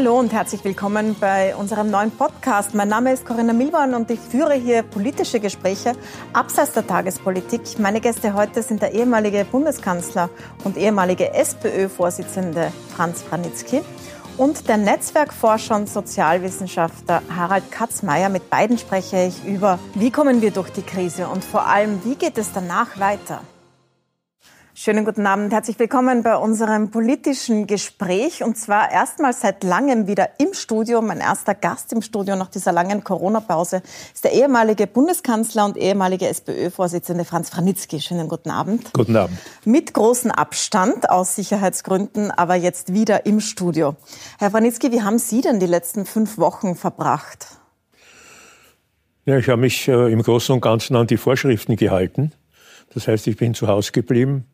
Hallo und herzlich willkommen bei unserem neuen Podcast. Mein Name ist Corinna Milborn und ich führe hier politische Gespräche abseits der Tagespolitik. Meine Gäste heute sind der ehemalige Bundeskanzler und ehemalige SPÖ-Vorsitzende Franz Franitzky und der Netzwerkforscher und Sozialwissenschaftler Harald Katzmeier. Mit beiden spreche ich über, wie kommen wir durch die Krise und vor allem, wie geht es danach weiter. Schönen guten Abend. Herzlich willkommen bei unserem politischen Gespräch. Und zwar erstmals seit langem wieder im Studio. Mein erster Gast im Studio nach dieser langen Corona-Pause ist der ehemalige Bundeskanzler und ehemalige SPÖ-Vorsitzende Franz Franitzky. Schönen guten Abend. Guten Abend. Mit großem Abstand aus Sicherheitsgründen, aber jetzt wieder im Studio. Herr Franitzky, wie haben Sie denn die letzten fünf Wochen verbracht? Ja, ich habe mich äh, im Großen und Ganzen an die Vorschriften gehalten. Das heißt, ich bin zu Hause geblieben,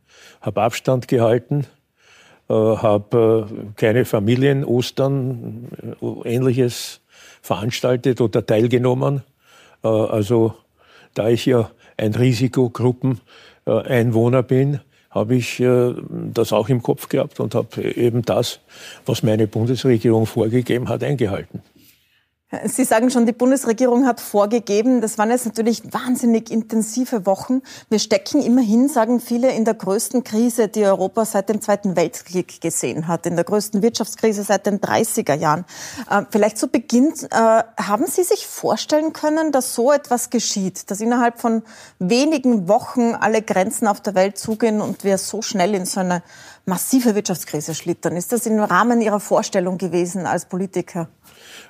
habe Abstand gehalten, äh, habe äh, keine Familien, Ostern, äh, ähnliches veranstaltet oder teilgenommen. Äh, also da ich ja ein Risikogruppeneinwohner bin, habe ich das auch im Kopf gehabt und habe eben das, was meine Bundesregierung vorgegeben hat, eingehalten. Sie sagen schon, die Bundesregierung hat vorgegeben, das waren jetzt natürlich wahnsinnig intensive Wochen. Wir stecken immerhin, sagen viele, in der größten Krise, die Europa seit dem Zweiten Weltkrieg gesehen hat, in der größten Wirtschaftskrise seit den 30er Jahren. Äh, vielleicht zu Beginn, äh, haben Sie sich vorstellen können, dass so etwas geschieht, dass innerhalb von wenigen Wochen alle Grenzen auf der Welt zugehen und wir so schnell in so eine massive Wirtschaftskrise schlittern? Ist das im Rahmen Ihrer Vorstellung gewesen als Politiker?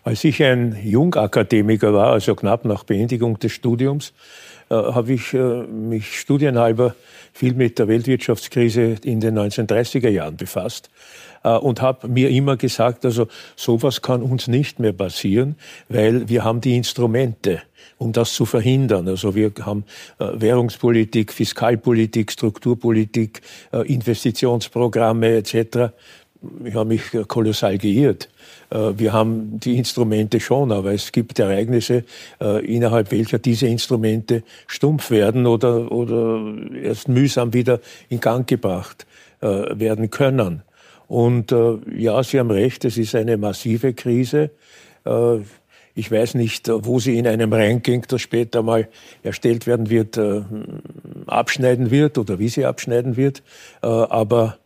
Als ich ein Jungakademiker war, also knapp nach Beendigung des Studiums, äh, habe ich äh, mich studienhalber viel mit der Weltwirtschaftskrise in den 1930er Jahren befasst äh, und habe mir immer gesagt, also sowas kann uns nicht mehr passieren, weil wir haben die Instrumente, um das zu verhindern. Also wir haben äh, Währungspolitik, Fiskalpolitik, Strukturpolitik, äh, Investitionsprogramme etc ich habe mich kolossal geirrt. Äh, wir haben die Instrumente schon, aber es gibt Ereignisse, äh, innerhalb welcher diese Instrumente stumpf werden oder, oder erst mühsam wieder in Gang gebracht äh, werden können. Und ja, Sie haben recht, es ist eine massive Krise. Ich weiß nicht, wo sie in einem Ranking, das später mal erstellt werden wird, abschneiden wird oder wie sie abschneiden wird. Aber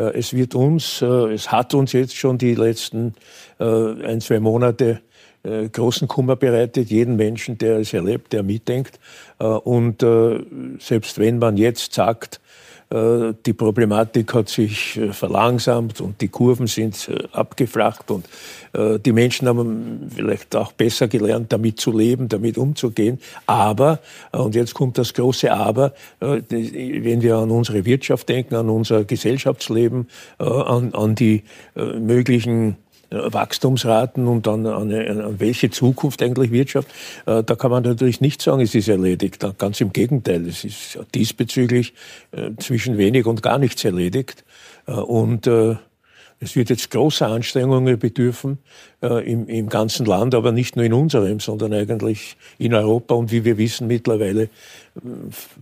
es wird uns, äh, es hat uns jetzt schon die letzten äh, ein, zwei Monate großen Kummer bereitet, jeden Menschen, der es erlebt, der mitdenkt. Und selbst wenn man jetzt sagt, äh, die Problematik hat sich äh, verlangsamt und die Kurven sind äh, abgeflacht und die Menschen haben vielleicht auch besser gelernt, damit zu leben, damit umzugehen. Aber, und jetzt kommt das große Aber, wenn wir an unsere Wirtschaft denken, an unser Gesellschaftsleben, an, an die möglichen Wachstumsraten und an, an, an, welche Zukunft eigentlich Wirtschaft, äh, da kann man natürlich nicht sagen, es ist erledigt. Ganz im Gegenteil, es ist diesbezüglich äh, zwischen wenig und gar nichts erledigt. Äh, und es wird jetzt große Anstrengungen bedürfen im, im ganzen Land, aber nicht nur in unserem, sondern eigentlich in Europa und wie wir wissen mittlerweile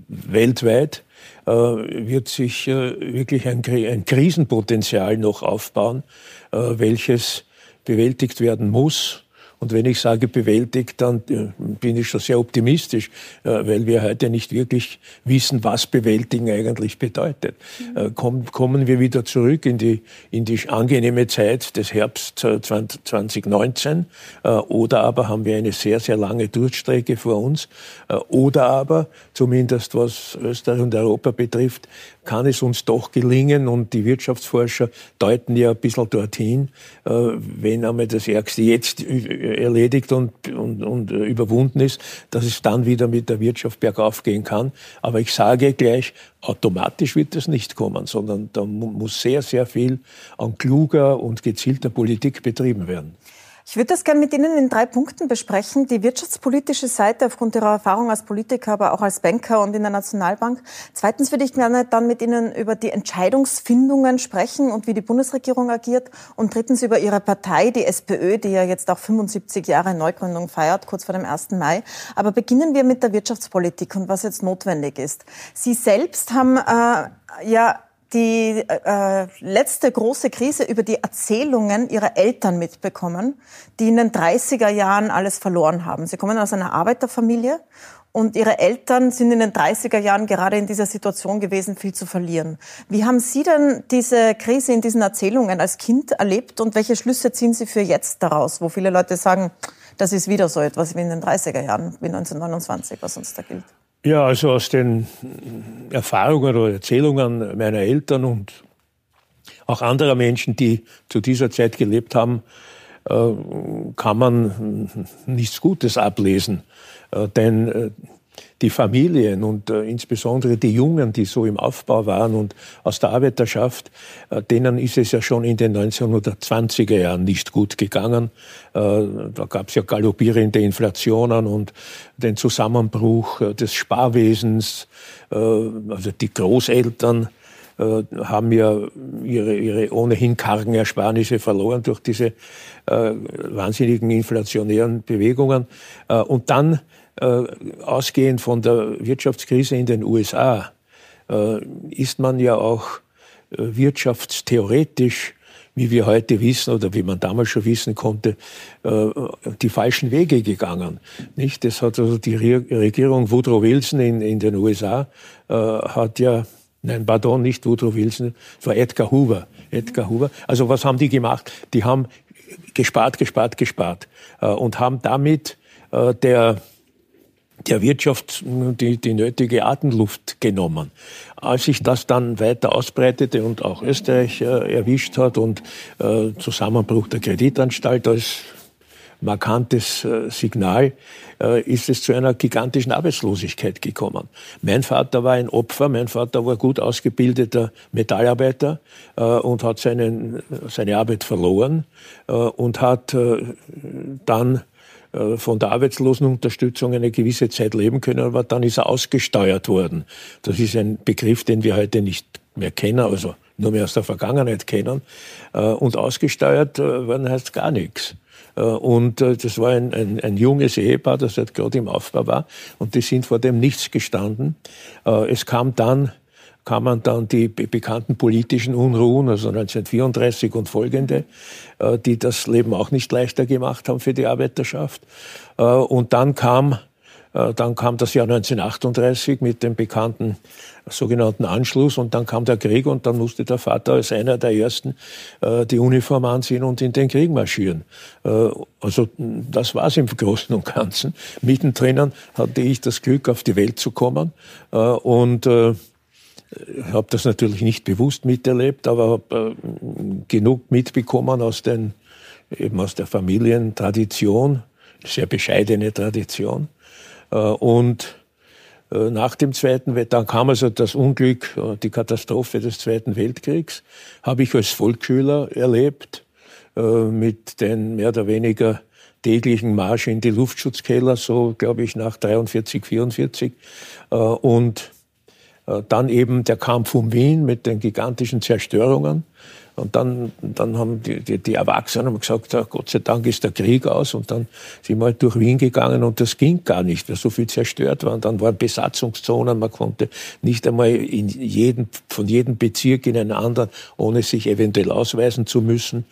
weltweit wird sich wirklich ein, ein Krisenpotenzial noch aufbauen, äh, welches bewältigt werden muss. Und wenn ich sage bewältigt, dann äh, bin ich schon sehr optimistisch, äh, weil wir heute nicht wirklich wissen, was bewältigen eigentlich bedeutet. Mhm. Kommen wir wieder zurück in die, in die angenehme Zeit des Herbst 2019 oder aber haben wir eine sehr, sehr lange Durchstrecke vor uns oder aber, zumindest was Österreich und Europa betrifft, kann es uns doch gelingen und die Wirtschaftsforscher deuten ja ein bisschen dorthin, äh, wenn einmal das Ärgste jetzt erledigt und, und, und überwunden ist, dass es dann wieder mit der Wirtschaft bergauf gehen kann. Aber ich sage gleich, automatisch wird das nicht kommen, sondern da muss sehr, sehr viel an kluger und gezielter Politik betrieben werden. Ich würde das gerne mit Ihnen in drei Punkten besprechen. Die wirtschaftspolitische Seite aufgrund Ihrer Erfahrung als Politiker, aber auch als Banker und in der Nationalbank. Zweitens würde ich gerne dann mit Ihnen über die Entscheidungsfindungen sprechen und wie die Bundesregierung agiert. Und drittens über Ihre Partei, die SPÖ, die ja jetzt auch 75 Jahre Neugründung feiert, kurz vor dem 1. Mai. Aber beginnen wir mit der Wirtschaftspolitik und was jetzt notwendig ist. Sie selbst haben äh, ja die äh, letzte große Krise über die Erzählungen ihrer Eltern mitbekommen, die in den 30er Jahren alles verloren haben. Sie kommen aus einer Arbeiterfamilie und ihre Eltern sind in den 30er Jahren gerade in dieser Situation gewesen, viel zu verlieren. Wie haben Sie denn diese Krise in diesen Erzählungen als Kind erlebt und welche Schlüsse ziehen Sie für jetzt daraus, wo viele Leute sagen, das ist wieder so etwas wie in den 30er Jahren, wie 1929, was uns da gilt? Ja, also aus den Erfahrungen oder Erzählungen meiner Eltern und auch anderer Menschen, die zu dieser Zeit gelebt haben, äh, kann man nichts Gutes ablesen. Äh, denn äh, die Familien und äh, insbesondere die Jungen, die so im Aufbau waren und aus der Arbeiterschaft, äh, denen ist es ja schon in den 1920er Jahren nicht gut gegangen. Äh, da gab es ja galoppierende Inflationen und den Zusammenbruch äh, des Sparwesens. Äh, also die Großeltern äh, haben ja ihre, ihre ohnehin kargen Ersparnisse verloren durch diese wahnsinnigen inflationären Bewegungen. und dann äh, ausgehend von der Wirtschaftskrise in den USA, äh, ist man ja auch äh, wirtschaftstheoretisch, wie wir heute wissen oder wie man damals schon wissen konnte, äh, die falschen Wege gegangen. Nicht? Das hat also die Regierung Woodrow Wilson in, in den USA äh, hat ja Nein, pardon, nicht Woodrow Wilson, es war Edgar Hoover. Edgar Hoover. Also was haben die gemacht? Die haben gespart, gespart, gespart äh, und haben damit der der Wirtschaft die, die nötige Atemluft genommen. Als sich das dann weiter ausbreitete und auch Österreich äh, erwischt hat und äh, Zusammenbruch der Kreditanstalt als markantes äh, Signal, äh, ist es zu einer gigantischen Arbeitslosigkeit gekommen. Mein Vater war ein Opfer, mein Vater war gut ausgebildeter Metallarbeiter äh, und hat seinen, seine Arbeit verloren äh, und hat dann äh, von der Arbeitslosenunterstützung eine gewisse Zeit leben können, aber dann ist er ausgesteuert worden. Das ist ein Begriff, den wir heute nicht mehr kennen, also nur mehr aus der Vergangenheit kennen. Äh, und ausgesteuert äh, werden heißt gar nichts. Und das war ein, ein, ein junges Ehepaar, das halt gerade im Aufbau war. Und die sind vor dem nichts gestanden. Es kam dann kamen dann die bekannten politischen Unruhen, also 1934 und folgende, äh, die das Leben auch nicht leichter gemacht haben für die Arbeiterschaft. Äh, und dann kam, äh, dann kam das Jahr 1938 mit dem bekannten sogenannten Anschluss und dann kam der Krieg und dann musste der Vater als einer der ersten die Uniform anziehen und in den Krieg marschieren. Also das war es im Großen und Ganzen. Mittendrin hatte ich das Glück, auf die Welt zu kommen und habe das natürlich nicht bewusst miterlebt, aber habe äh, genug mitbekommen aus, den, eben aus der Familientradition, sehr bescheidene Tradition. Äh, und äh, nach dem Zweiten Weltkrieg, dann kam also das Unglück, die Katastrophe des Zweiten Weltkriegs, habe ich als Volksschüler erlebt, mit den mehr oder weniger täglichen Marsch in die Luftschutzkeller, so glaube ich nach 43, 44. Äh, und dann eben der Kampf um Wien mit den gigantischen Zerstörungen. Und dann, dann haben die, die, die Erwachsenen gesagt, ja, Gott sei Dank ist der Krieg aus. Und dann sind wir halt durch Wien gegangen und das ging gar nicht, weil so viel zerstört war. Und dann waren Besatzungszonen, man konnte nicht einmal in jeden, von jedem Bezirk in einen anderen, ohne sich eventuell ausweisen zu müssen.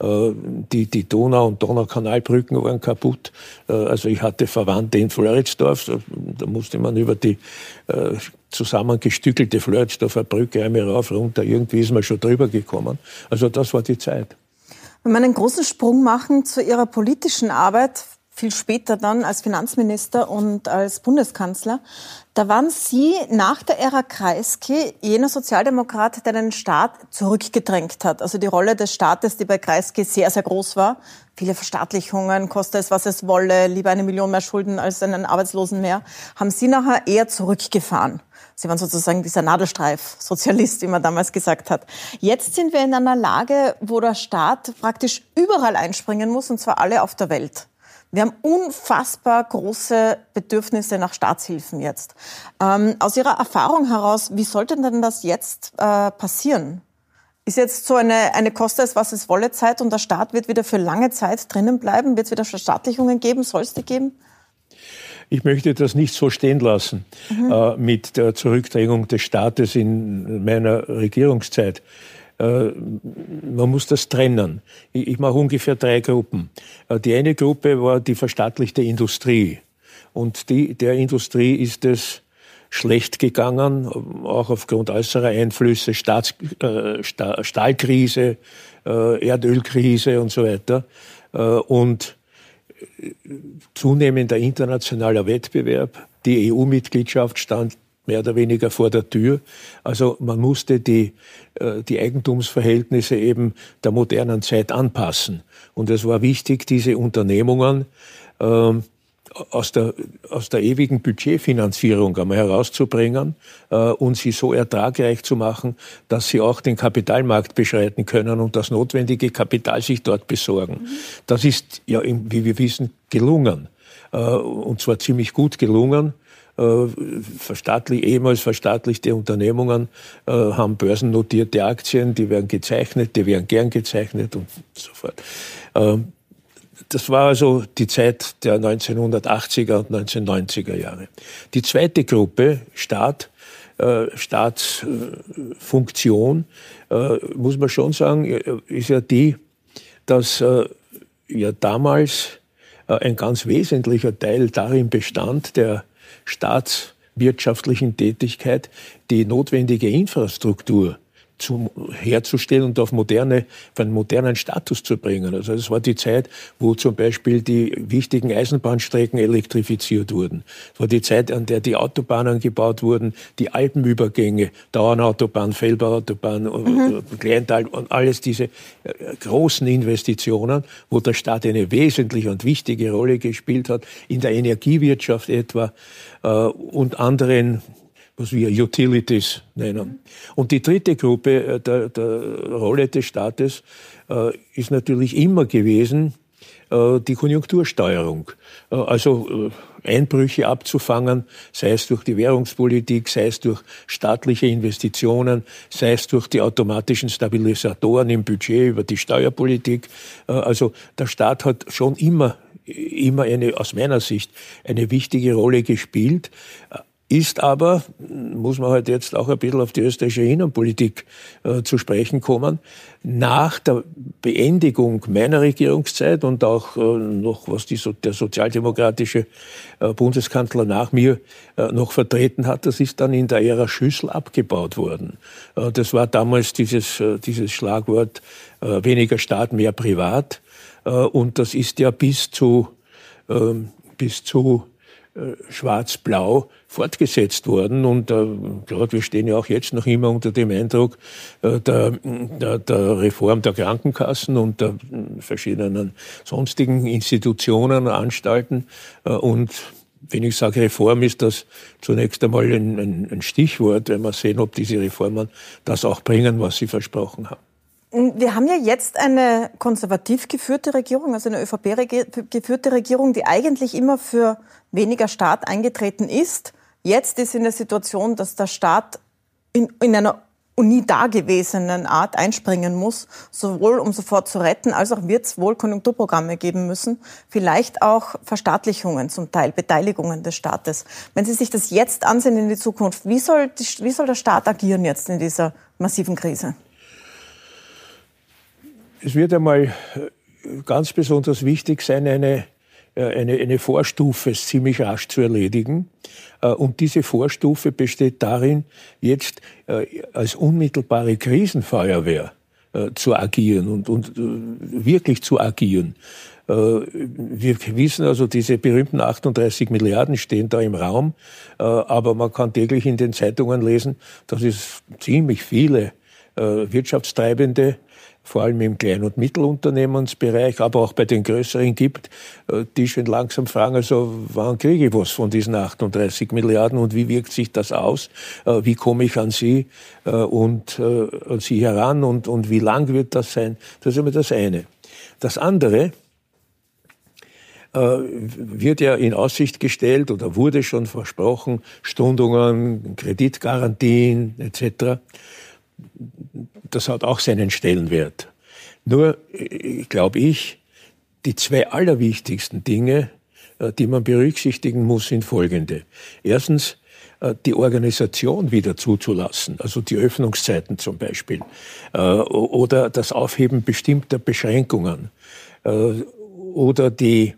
Äh, die, die Donau- und Donaukanalbrücken waren kaputt. Äh, also ich hatte Verwandte in Floridsdorf, da musste man über die äh, zusammengestückelte Floridsdorfer Brücke einmal rauf, runter. Irgendwie ist man schon drüber gekommen. Also das war die Zeit. Wenn wir einen großen Sprung machen zu Ihrer politischen Arbeit, viel später dann als Finanzminister und als Bundeskanzler. Da waren Sie nach der Ära Kreisky jener Sozialdemokrat, der den Staat zurückgedrängt hat. Also die Rolle des Staates, die bei Kreisky sehr, sehr groß war. Viele Verstaatlichungen, koste es, was es wolle, lieber eine Million mehr Schulden als einen Arbeitslosen mehr, haben Sie nachher eher zurückgefahren. Sie waren sozusagen dieser Nadelstreif-Sozialist, wie man damals gesagt hat. Jetzt sind wir in einer Lage, wo der Staat praktisch überall einspringen muss, und zwar alle auf der Welt. Wir haben unfassbar große Bedürfnisse nach Staatshilfen jetzt. Ähm, aus Ihrer Erfahrung heraus, wie sollte denn das jetzt äh, passieren? Ist jetzt so eine, eine Koste es, was es wolle Zeit und der Staat wird wieder für lange Zeit drinnen bleiben? Wird es wieder Verstaatlichungen geben? Soll es die geben? Ich möchte das nicht so stehen lassen mhm. äh, mit der Zurückdrängung des Staates in meiner Regierungszeit. Äh, man muss das trennen. Ich, mache ungefähr drei Gruppen. Äh, die eine Gruppe war die verstaatlichte Industrie. Und die, der Industrie ist es schlecht gegangen, auch aufgrund äußerer Einflüsse, Staats, äh, Stahlkrise, äh, Erdölkrise und so weiter. Äh, und zunehmender internationaler Wettbewerb. Die EU-Mitgliedschaft stand mehr oder weniger vor der Tür. Also man musste die, äh, die Eigentumsverhältnisse eben der modernen Zeit anpassen. Und es war wichtig, diese Unternehmungen ähm, aus der, aus der ewigen Budgetfinanzierung einmal herauszubringen äh, und sie so ertragreich zu machen, dass sie auch den Kapitalmarkt beschreiten können und das notwendige Kapital sich dort besorgen. Mhm. Das ist ja, wie wir wissen, gelungen. Äh, und zwar ziemlich gut gelungen. Äh, verstaatlich, ehemals verstaatlichte Unternehmungen äh, haben börsennotierte Aktien, die werden gezeichnet, die werden gern gezeichnet und so fort. Ähm, das war also die Zeit der 1980er und 1990er Jahre. Die zweite Gruppe, Staat, äh, Staatsfunktion, äh, muss man schon sagen, äh, ist ja die, dass ja damals ein ganz wesentlicher Teil darin bestand, der staatswirtschaftlichen Tätigkeit, die notwendige Infrastruktur zu, herzustellen und auf moderne, auf einen modernen Status zu bringen. Also es war die Zeit, wo zum Beispiel die wichtigen Eisenbahnstrecken elektrifiziert wurden. Es war die Zeit, an der die Autobahnen gebaut wurden, die Alpenübergänge, Dauernautobahn, Fellbauautobahn, äh, mhm. Kleintal und alles diese äh, großen Investitionen, wo der Staat eine wesentliche und wichtige Rolle gespielt hat, in der Energiewirtschaft etwa äh, und anderen was wir Utilities nennen. Und die dritte Gruppe äh, der, der Rolle des Staates äh, ist natürlich immer gewesen, äh, die Konjunktursteuerung. Äh, also äh, Einbrüche abzufangen, sei es durch die Währungspolitik, sei es durch staatliche Investitionen, sei es durch die automatischen Stabilisatoren im Budget, über die Steuerpolitik. Also der Staat hat schon immer immer eine, aus meiner Sicht, eine wichtige Rolle gespielt ist aber, muss man halt jetzt auch ein bisschen auf die österreichische Innenpolitik äh, zu sprechen kommen, nach der Beendigung meiner Regierungszeit und auch äh, noch, was die, der sozialdemokratische äh, Bundeskanzler nach mir äh, noch vertreten hat, das ist dann in der Ära Schüssel abgebaut worden. Äh, das war damals dieses, äh, dieses Schlagwort weniger Staat, mehr Privat. und das ist ja bis zu, ähm, bis zu schwarz-blau fortgesetzt worden. Und äh, klar, wir stehen ja auch jetzt noch immer unter dem Eindruck äh, der, der, der Reform der Krankenkassen und der verschiedenen sonstigen Institutionen, Anstalten. Äh, und wenn ich sage Reform, ist das zunächst einmal ein, ein, ein Stichwort, wenn wir sehen, ob diese Reformen das auch bringen, was sie versprochen haben. Wir haben ja jetzt eine konservativ geführte Regierung, also eine ÖVP geführte Regierung, die eigentlich immer für weniger Staat eingetreten ist. Jetzt ist in der Situation, dass der Staat in, in einer nie dagewesenen Art einspringen muss, sowohl um sofort zu retten, als auch wird es wohl Konjunkturprogramme geben müssen, vielleicht auch Verstaatlichungen zum Teil, Beteiligungen des Staates. Wenn Sie sich das jetzt ansehen in die Zukunft, wie soll, die, wie soll der Staat agieren jetzt in dieser massiven Krise? Es wird einmal äh, ganz besonders wichtig sein, eine, äh, eine, eine Vorstufe ziemlich rasch zu erledigen. Äh, und diese Vorstufe besteht darin, jetzt als unmittelbare Krisenfeuerwehr zu agieren und, und wirklich zu agieren. Wir wissen also, diese berühmten 38 Milliarden stehen da im Raum, aber man kann täglich in den Zeitungen lesen, dass es ziemlich viele Wirtschaftstreibende vor allem im Klein- und Mittelunternehmensbereich, aber auch bei den größeren gibt, äh, die schon langsam fragen, also wann kriege ich was von diesen 38 Milliarden und wie wirkt sich das aus? Äh, wie komme ich an Sie äh, und an Sie heran und, und wie lang wird das sein? Das ist immer das eine. Das andere, wird ja in Aussicht gestellt oder wurde schon versprochen, Stundungen, Kreditgarantien etc das hat auch seinen Stellenwert. Nur, glaube ich, die zwei allerwichtigsten Dinge die man berücksichtigen muss, sind folgende. Erstens, die Organisation wieder zuzulassen, also die Öffnungszeiten zum Beispiel, oder das Aufheben bestimmter Beschränkungen, oder die,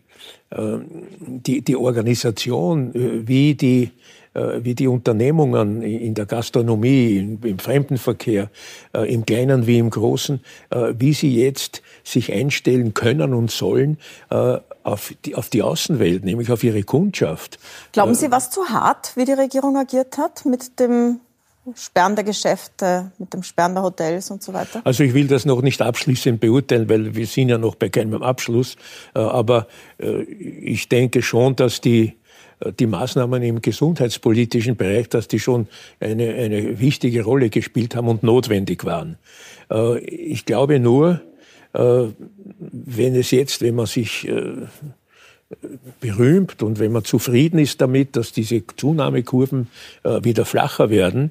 die, die Organisation, wie die äh, wie die Unternehmungen in der Gastronomie, im Fremdenverkehr, äh, im Kleinen wie im Großen, äh, wie sie jetzt sich einstellen können und sollen auf die, auf die Außenwelt, nämlich auf ihre Kundschaft. Glauben Sie, was zu hart, wie die Regierung agiert hat mit dem Sperren der Geschäfte, mit dem Sperren der Hotels und so weiter? Also ich will das noch nicht abschließend beurteilen, weil wir sind ja noch bei keinem Abschluss. Aber ich denke schon, dass die die Maßnahmen im gesundheitspolitischen Bereich, dass die schon eine, eine wichtige Rolle gespielt haben und notwendig waren. Äh, ich glaube nur, äh, wenn es jetzt, wenn man sich äh, berühmt und wenn man zufrieden ist damit, dass diese Zunahmekurven wieder flacher werden,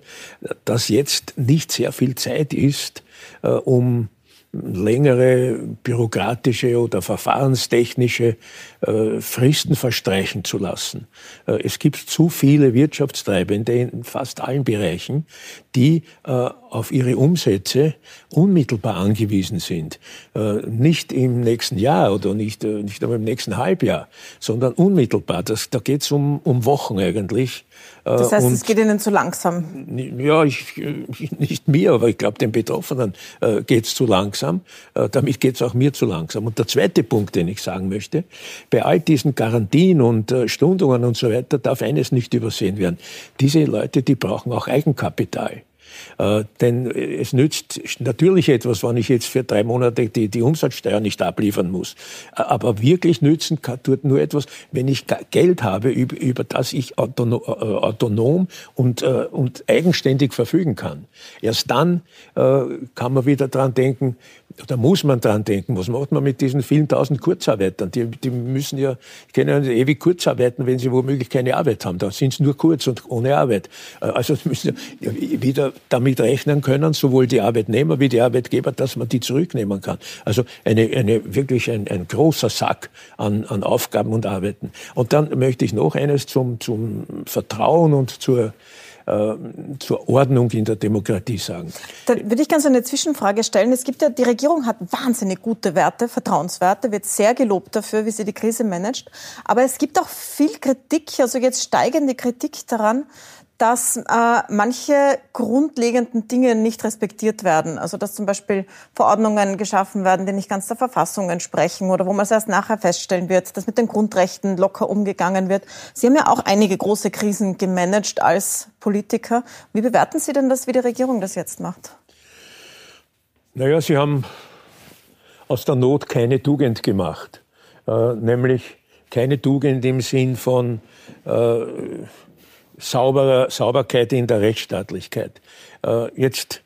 dass jetzt nicht sehr viel Zeit ist, um längere bürokratische oder verfahrenstechnische äh, Fristen verstreichen zu lassen. Äh, es gibt zu viele Wirtschaftstreibende in fast allen Bereichen, die äh, auf ihre Umsätze unmittelbar angewiesen sind. Nicht im nächsten Jahr oder nicht, nicht einmal im nächsten Halbjahr, sondern unmittelbar. Das, da geht es um, um Wochen eigentlich. Das heißt, und, es geht Ihnen zu langsam? Ja, ich, nicht mir, aber ich glaube, den Betroffenen äh, geht es zu langsam. Äh, damit geht es auch mir zu langsam. Und der zweite Punkt, den ich sagen möchte, bei all diesen Garantien und äh, Stundungen und so weiter darf eines nicht übersehen werden. Diese Leute, die brauchen auch Eigenkapital. Äh, denn es nützt natürlich etwas, wenn ich jetzt für drei Monate die, die Umsatzsteuer nicht abliefern muss. Aber wirklich nützen tut nur etwas, wenn ich Geld habe, über, über das ich autonom, äh, autonom und, äh, und eigenständig verfügen kann. Erst dann äh, kann man wieder dran denken, da muss man dran denken, was macht man mit diesen vielen tausend Kurzarbeitern? Die, die müssen ja, können ja ewig kurz arbeiten, wenn sie womöglich keine Arbeit haben. Da sind sie nur kurz und ohne Arbeit. Also müssen ja wieder damit rechnen können, sowohl die Arbeitnehmer wie die Arbeitgeber, dass man die zurücknehmen kann. Also eine, eine wirklich ein, ein großer Sack an, an Aufgaben und Arbeiten. Und dann möchte ich noch eines zum, zum Vertrauen und zur äh, zur Ordnung in der Demokratie sagen. Da würde ich ganz eine Zwischenfrage stellen. Es gibt ja, die Regierung hat wahnsinnig gute Werte, Vertrauenswerte, wird sehr gelobt dafür, wie sie die Krise managt. Aber es gibt auch viel Kritik, also jetzt steigende Kritik daran, dass äh, manche grundlegenden Dinge nicht respektiert werden. Also dass zum Beispiel Verordnungen geschaffen werden, die nicht ganz der Verfassung entsprechen oder wo man es erst nachher feststellen wird, dass mit den Grundrechten locker umgegangen wird. Sie haben ja auch einige große Krisen gemanagt als Politiker. Wie bewerten Sie denn das, wie die Regierung das jetzt macht? Naja, Sie haben aus der Not keine Tugend gemacht. Äh, nämlich keine Tugend im Sinn von äh, sauberer, Sauberkeit in der Rechtsstaatlichkeit. Äh, jetzt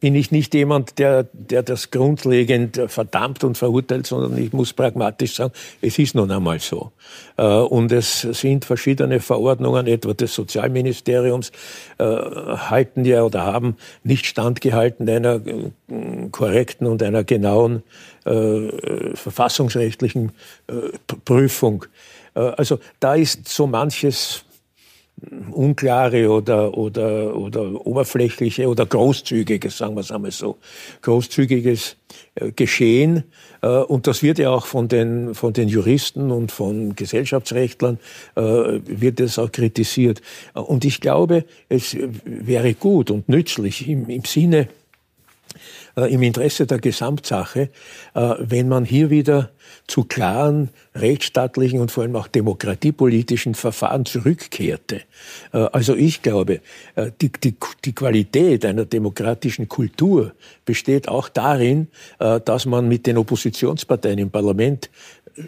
bin ich nicht jemand, der, der das grundlegend verdammt und verurteilt, sondern ich muss pragmatisch sagen, es ist nun einmal so. Äh, und es sind verschiedene Verordnungen, etwa des Sozialministeriums, äh, halten ja oder haben nicht standgehalten einer korrekten und einer genauen verfassungsrechtlichen Prüfung. Also da ist so manches unklare oder, oder, oder oberflächliche oder großzügiges, sagen wir es einmal so, großzügiges äh, Geschehen. Äh, und das wird ja auch von den, von den Juristen und von Gesellschaftsrechtlern, äh, wird es auch kritisiert. Und ich glaube, es wäre gut und nützlich im, im Sinne im Interesse der Gesamtsache, wenn man hier wieder zu klaren rechtsstaatlichen und vor allem auch demokratiepolitischen Verfahren zurückkehrte. Äh, also ich glaube, die, die, die Qualität einer demokratischen Kultur besteht auch darin, dass man mit den Oppositionsparteien im Parlament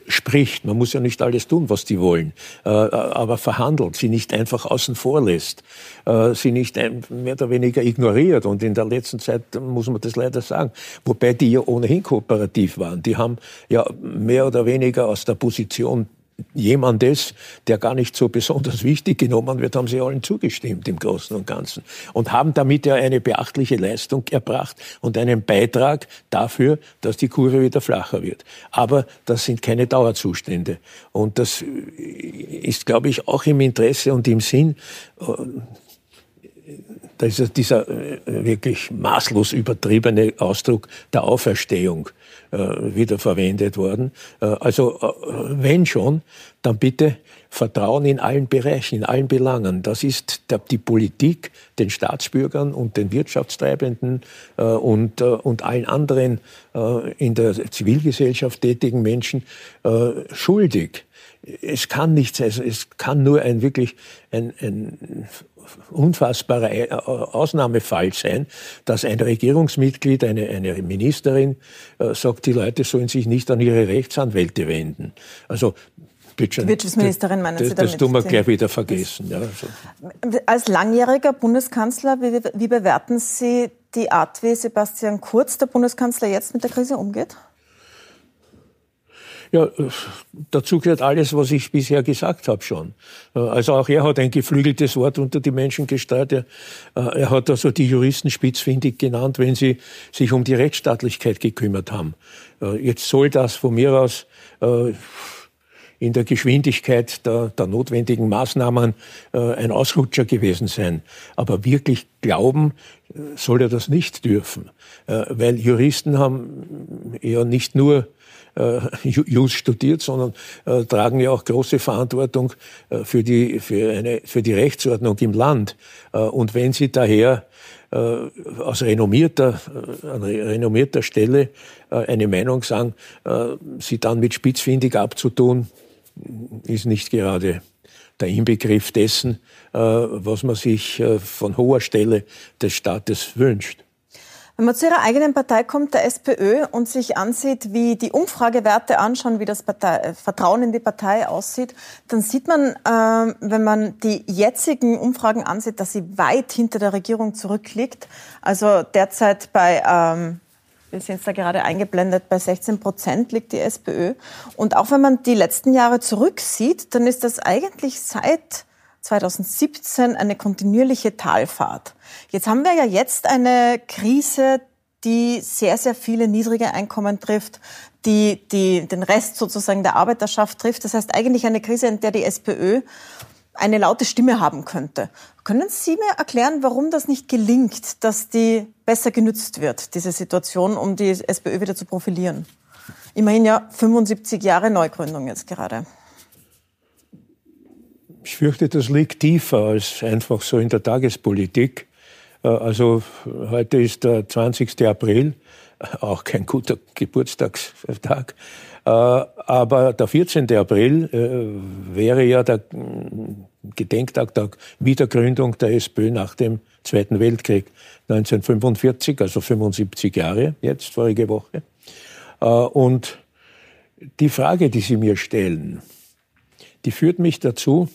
spricht. Man muss ja nicht alles tun, was die wollen, äh, aber verhandelt, sie nicht einfach außen vor lässt, äh, sie nicht mehr oder weniger ignoriert. Und in der letzten Zeit muss man das leider sagen, wobei die ja ohnehin kooperativ waren. Die haben ja mehr oder weniger aus der Position jemandes, der gar nicht so besonders wichtig genommen wird, haben sie allen zugestimmt im Großen und Ganzen und haben damit ja eine beachtliche Leistung erbracht und einen Beitrag dafür, dass die Kurve wieder flacher wird. Aber das sind keine Dauerzustände. Und das ist, glaube ich, auch im Interesse und im Sinn äh, da ist dieser äh, wirklich maßlos übertriebene Ausdruck der Auferstehung äh, wieder verwendet worden. Äh, also wenn schon, dann bitte Vertrauen in allen Bereichen, in allen Belangen. Das ist die Politik den Staatsbürgern und den Wirtschaftstreibenden äh, und, äh, und allen anderen äh, in der Zivilgesellschaft tätigen Menschen schuldig. Es kann nichts, also es kann nur ein wirklich ein, ein unfassbarer äh, Ausnahmefall sein, dass ein Regierungsmitglied, eine, eine Ministerin äh, sagt, die Leute sollen sich nicht an ihre Rechtsanwälte wenden. Also Bitte Die Wirtschaftsministerin meinen das, Sie damit? Das tun wir gleich wieder vergessen. Ja, also. Als langjähriger Bundeskanzler, wie, wie bewerten Sie die Art, wie Sebastian Kurz, der Bundeskanzler, jetzt mit der Krise umgeht? Ja, dazu gehört alles, was ich bisher gesagt habe schon. Also auch er hat ein geflügeltes Wort unter die Menschen gesteuert. Er, äh, er hat also die Juristen spitzfindig genannt, wenn sie sich um die Rechtsstaatlichkeit gekümmert haben. Äh, jetzt soll das von mir aus äh, in der Geschwindigkeit der, der notwendigen Maßnahmen ein Ausrutscher gewesen sein. Aber wirklich glauben soll er das nicht dürfen, weil Juristen haben ja nicht nur äh, Jus studiert, sondern äh, tragen ja auch große Verantwortung äh, für, die, für, eine, für die Rechtsordnung im Land. Äh, und wenn sie daher äh, aus renommierter, äh, an renommierter Stelle äh, eine Meinung sagen, äh, sie dann mit spitzfindig abzutun, ist nicht gerade der Inbegriff dessen, äh, was man sich äh, von hoher Stelle des Staates wünscht. Wenn man zu Ihrer eigenen Partei kommt, der SPÖ, und sich ansieht, wie die Umfragewerte anschauen, wie das Partei, äh, Vertrauen in die Partei aussieht, dann sieht man, äh, wenn man die jetzigen Umfragen ansieht, dass sie weit hinter der Regierung zurückliegt. Also derzeit bei, ähm, wir sind da gerade eingeblendet, bei 16 Prozent liegt die SPÖ. Und auch wenn man die letzten Jahre zurücksieht, dann ist das eigentlich seit 2017 eine kontinuierliche Talfahrt. Jetzt haben wir ja jetzt eine Krise, die sehr, sehr viele niedrige Einkommen trifft, die, die den Rest sozusagen der Arbeiterschaft trifft. Das heißt eigentlich eine Krise, in der die SPÖ eine laute Stimme haben könnte. Können Sie mir erklären, warum das nicht gelingt, dass die besser genützt wird, diese Situation, um die SPÖ wieder zu profilieren? Immerhin ja 75 Jahre Neugründung jetzt gerade. Ich fürchte, das liegt tiefer als einfach so in der Tagespolitik. Äh, also heute ist der 20. April, auch kein guter Geburtstagstag. Äh, aber der 14. April äh, wäre ja der Gedenktag der Wiedergründung der SPÖ nach dem Zweiten Weltkrieg 1945, also 75 Jahre jetzt, vorige Woche. Und die Frage, die Sie mir stellen, die führt mich dazu,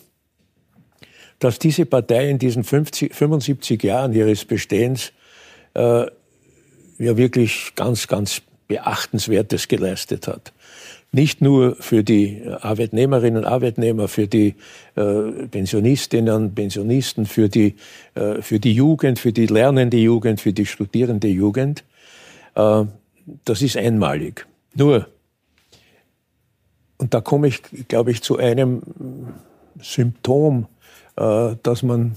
dass diese Partei in diesen 50, 75 Jahren ihres Bestehens äh, ja wirklich ganz, ganz Beachtenswertes geleistet hat. Nicht nur für die Arbeitnehmerinnen und Arbeitnehmer, für die äh, Pensionistinnen, Pensionisten, für die, äh, für die Jugend, für die lernende Jugend, für die studierende Jugend. Äh, das ist einmalig. Nur, und da komme ich, glaube ich, zu einem Symptom äh, das man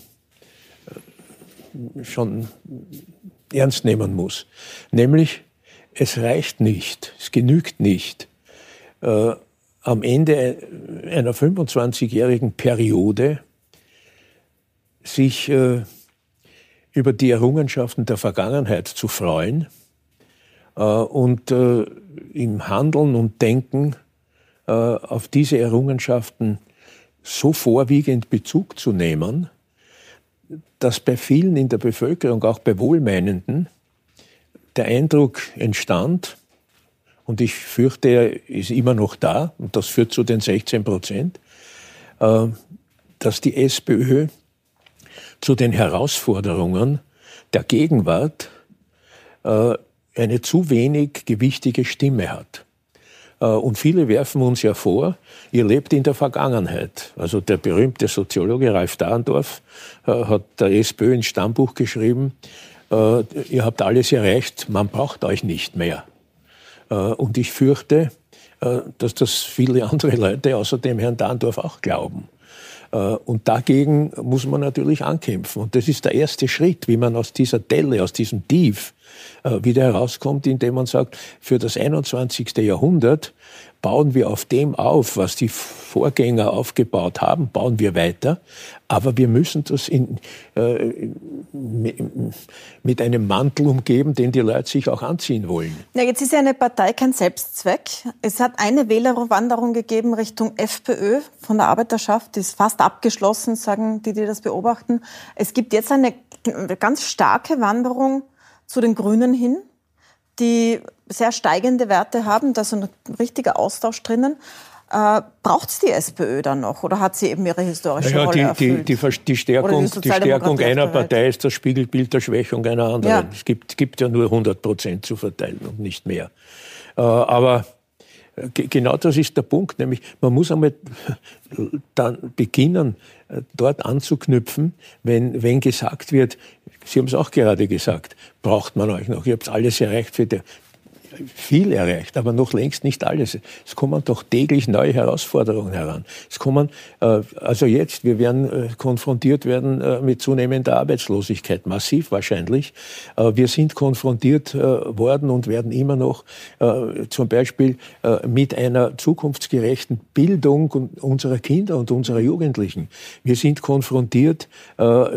äh, schon ernst nehmen muss. Nämlich, es reicht nicht, es genügt nicht, äh, am Ende einer 25-jährigen Periode sich äh, über die Errungenschaften der Vergangenheit zu freuen äh, und äh, im Handeln und Denken auf diese Errungenschaften so vorwiegend Bezug zu nehmen, dass bei vielen in der Bevölkerung, auch bei Wohlmeinenden, der Eindruck entstand, und ich fürchte, er ist immer noch da, und das führt zu den 16 Prozent, äh, dass die SPÖ zu den Herausforderungen der Gegenwart äh, eine zu wenig gewichtige Stimme hat. Und viele werfen uns ja vor, ihr lebt in der Vergangenheit. Also der berühmte Soziologe Ralf Dahrendorf hat der SPÖ ins Stammbuch geschrieben, ihr habt alles erreicht, man braucht euch nicht mehr. Und ich fürchte, dass das viele andere Leute außer dem Herrn Dahndorf auch glauben. Äh, und dagegen muss man natürlich ankämpfen. Und das ist der erste Schritt, wie man aus dieser Delle, aus diesem Tief äh, wieder herauskommt, indem man sagt, für das 21. Jahrhundert bauen wir auf dem auf, was die Vorgänger aufgebaut haben, bauen wir weiter. Aber wir müssen das in, äh, mit einem Mantel umgeben, den die Leute sich auch anziehen wollen. Ja, jetzt ist ja eine Partei kein Selbstzweck. Es hat eine Wählerwanderung gegeben Richtung FPÖ von der Arbeiterschaft, die ist fast abgeschlossen, sagen die, die das beobachten. Es gibt jetzt eine ganz starke Wanderung zu den Grünen hin die sehr steigende Werte haben, da ist ein richtiger Austausch drinnen. Äh, Braucht es die SPÖ dann noch oder hat sie eben ihre historische naja, Rolle die, erfüllt? Die, die, die Stärkung, die, Stärkung einer Partei ist das Spiegelbild der Schwächung einer anderen. Ja. Es gibt, gibt ja nur 100 Prozent zu verteilen und nicht mehr. Äh, aber genau das ist der Punkt, nämlich man muss einmal dann beginnen, äh, dort anzuknüpfen, wenn, wenn gesagt wird, Sie haben es auch gerade gesagt, braucht man euch noch. Ihr habt alles erreicht für die, viel erreicht, aber noch längst nicht alles. Es kommen doch täglich neue Herausforderungen heran. Es kommen, äh, also jetzt, wir werden äh, konfrontiert werden äh, mit zunehmender Arbeitslosigkeit, massiv wahrscheinlich. Wir sind konfrontiert worden und werden immer noch zum Beispiel mit einer zukunftsgerechten Bildung unserer Kinder und unserer Jugendlichen. Wir sind konfrontiert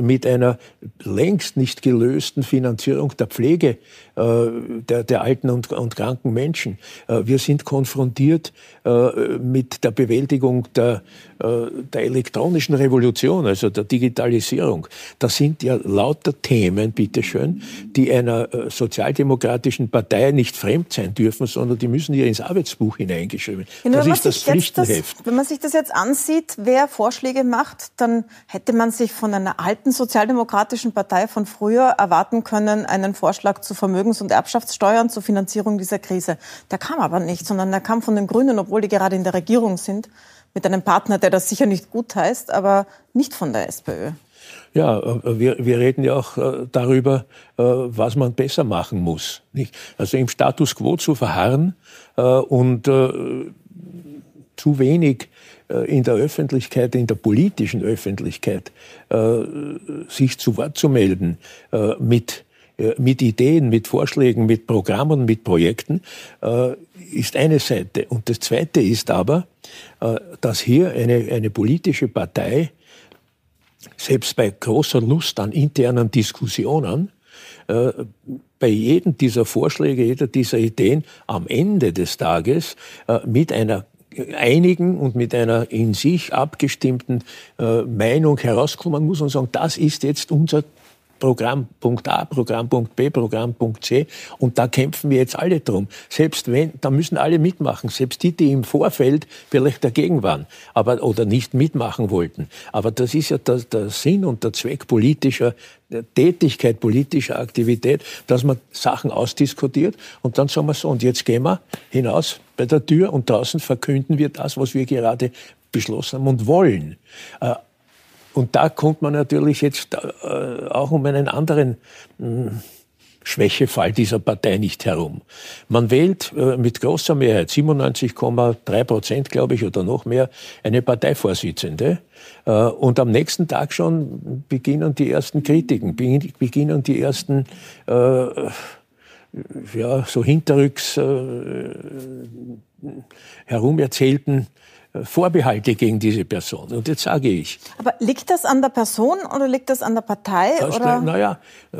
mit einer längst nicht gelösten Finanzierung der Pflege der, der alten und, und kranken Menschen. Äh, wir sind konfrontiert äh, mit der Bewältigung der, der elektronischen Revolution, also der Digitalisierung. Das sind ja lauter Themen, bitteschön, die einer sozialdemokratischen Partei nicht fremd sein dürfen, sondern die müssen hier ins Arbeitsbuch hineingeschrieben. Ja, das ist das Pflichtenheft. Das, wenn man sich das jetzt ansieht, wer Vorschläge macht, dann hätte man sich von einer alten sozialdemokratischen Partei von früher erwarten können, einen Vorschlag zu Vermögens- und Erbschaftssteuern zur Finanzierung dieser Krise. Der kam aber nicht, sondern der kam von den Grünen, obwohl die gerade in der Regierung sind, mit einem Partner, der das sicher nicht gut heißt, aber nicht von der SPÖ. Ja, äh, wir, wir reden ja auch äh, darüber, äh, was man besser machen muss. Nicht? Also im Status quo zu verharren und zu wenig in der Öffentlichkeit, in der politischen Öffentlichkeit, sich zu Wort zu melden mit mit Ideen, mit Vorschlägen, mit Programmen, mit Projekten, äh, ist eine Seite. Und das Zweite ist aber, äh, dass hier eine, eine politische Partei, selbst bei großer Lust an internen Diskussionen, bei jedem dieser Vorschläge, jeder dieser Ideen am Ende des Tages mit einer einigen und mit einer in sich abgestimmten Meinung herauskommen muss und sagen, das ist jetzt unser Programmpunkt A, Programmpunkt B, Programmpunkt C. Und da kämpfen wir jetzt alle drum. Selbst wenn, da müssen alle mitmachen. Selbst die, die im Vorfeld vielleicht dagegen waren, aber, oder nicht mitmachen wollten. Aber das ist ja der, der Sinn und der Zweck politischer Tätigkeit, politischer Aktivität, dass man Sachen ausdiskutiert und dann sagen wir so, und jetzt gehen wir hinaus bei der Tür und draußen verkünden wir das, was wir gerade beschlossen haben und wollen. Äh, und da kommt man natürlich jetzt äh, auch um einen anderen hm, Schwächefall dieser Partei nicht herum. Man wählt äh, mit großer Mehrheit, 97,3 Prozent, glaube ich, oder noch mehr, eine Parteivorsitzende. Äh, und am nächsten Tag schon beginnen die ersten Kritiken, beginnen die ersten ja, so hinterrücks herumerzählten Vorbehalte gegen diese Person. Und jetzt sage ich. Aber liegt das an der Person oder liegt das an der Partei? Das, oder? Naja. Äh,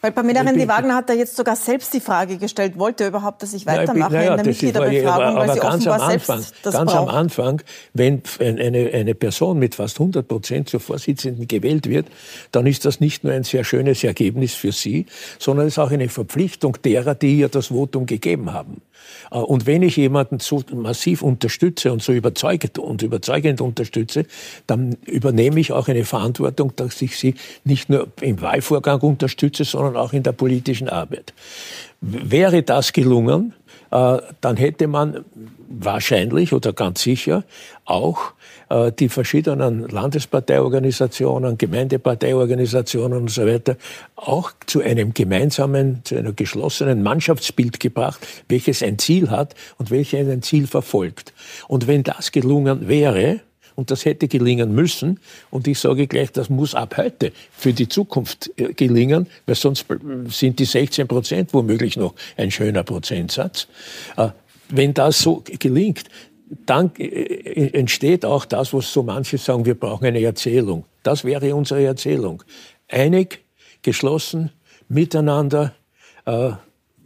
Weil Pamela Rendi-Wagner hat da jetzt sogar selbst die Frage gestellt, wollte er überhaupt, dass ich weitermache naja, in der Mitgliederbefragung, weil sie ganz am Anfang, ganz am Anfang, wenn eine, eine Person mit fast 100 Prozent zur Vorsitzenden gewählt wird, dann ist das nicht nur ein sehr schönes Ergebnis für sie, sondern es ist auch eine Verpflichtung derer, die ihr das Votum gegeben haben. Äh, und wenn ich jemanden so massiv unterstütze und so überzeugend und überzeugend unterstütze, dann übernehme ich auch eine Verantwortung, dass ich sie nicht nur im Wahlvorgang unterstütze, sondern auch in der politischen Arbeit. Wäre das gelungen, äh, dann hätte man wahrscheinlich oder ganz sicher auch die verschiedenen Landesparteiorganisationen, Gemeindeparteiorganisationen und so weiter auch zu einem gemeinsamen, zu einem geschlossenen Mannschaftsbild gebracht, welches ein Ziel hat und welches ein Ziel verfolgt. Und wenn das gelungen wäre, und das hätte gelingen müssen. Und ich sage gleich, das muss ab heute für die Zukunft äh, gelingen, weil sonst sind die 16 Prozent womöglich noch ein schöner Prozentsatz. Äh, wenn das so gelingt, dann äh, entsteht auch das, was so manche sagen, wir brauchen eine Erzählung. Das wäre unsere Erzählung. Einig, geschlossen, miteinander,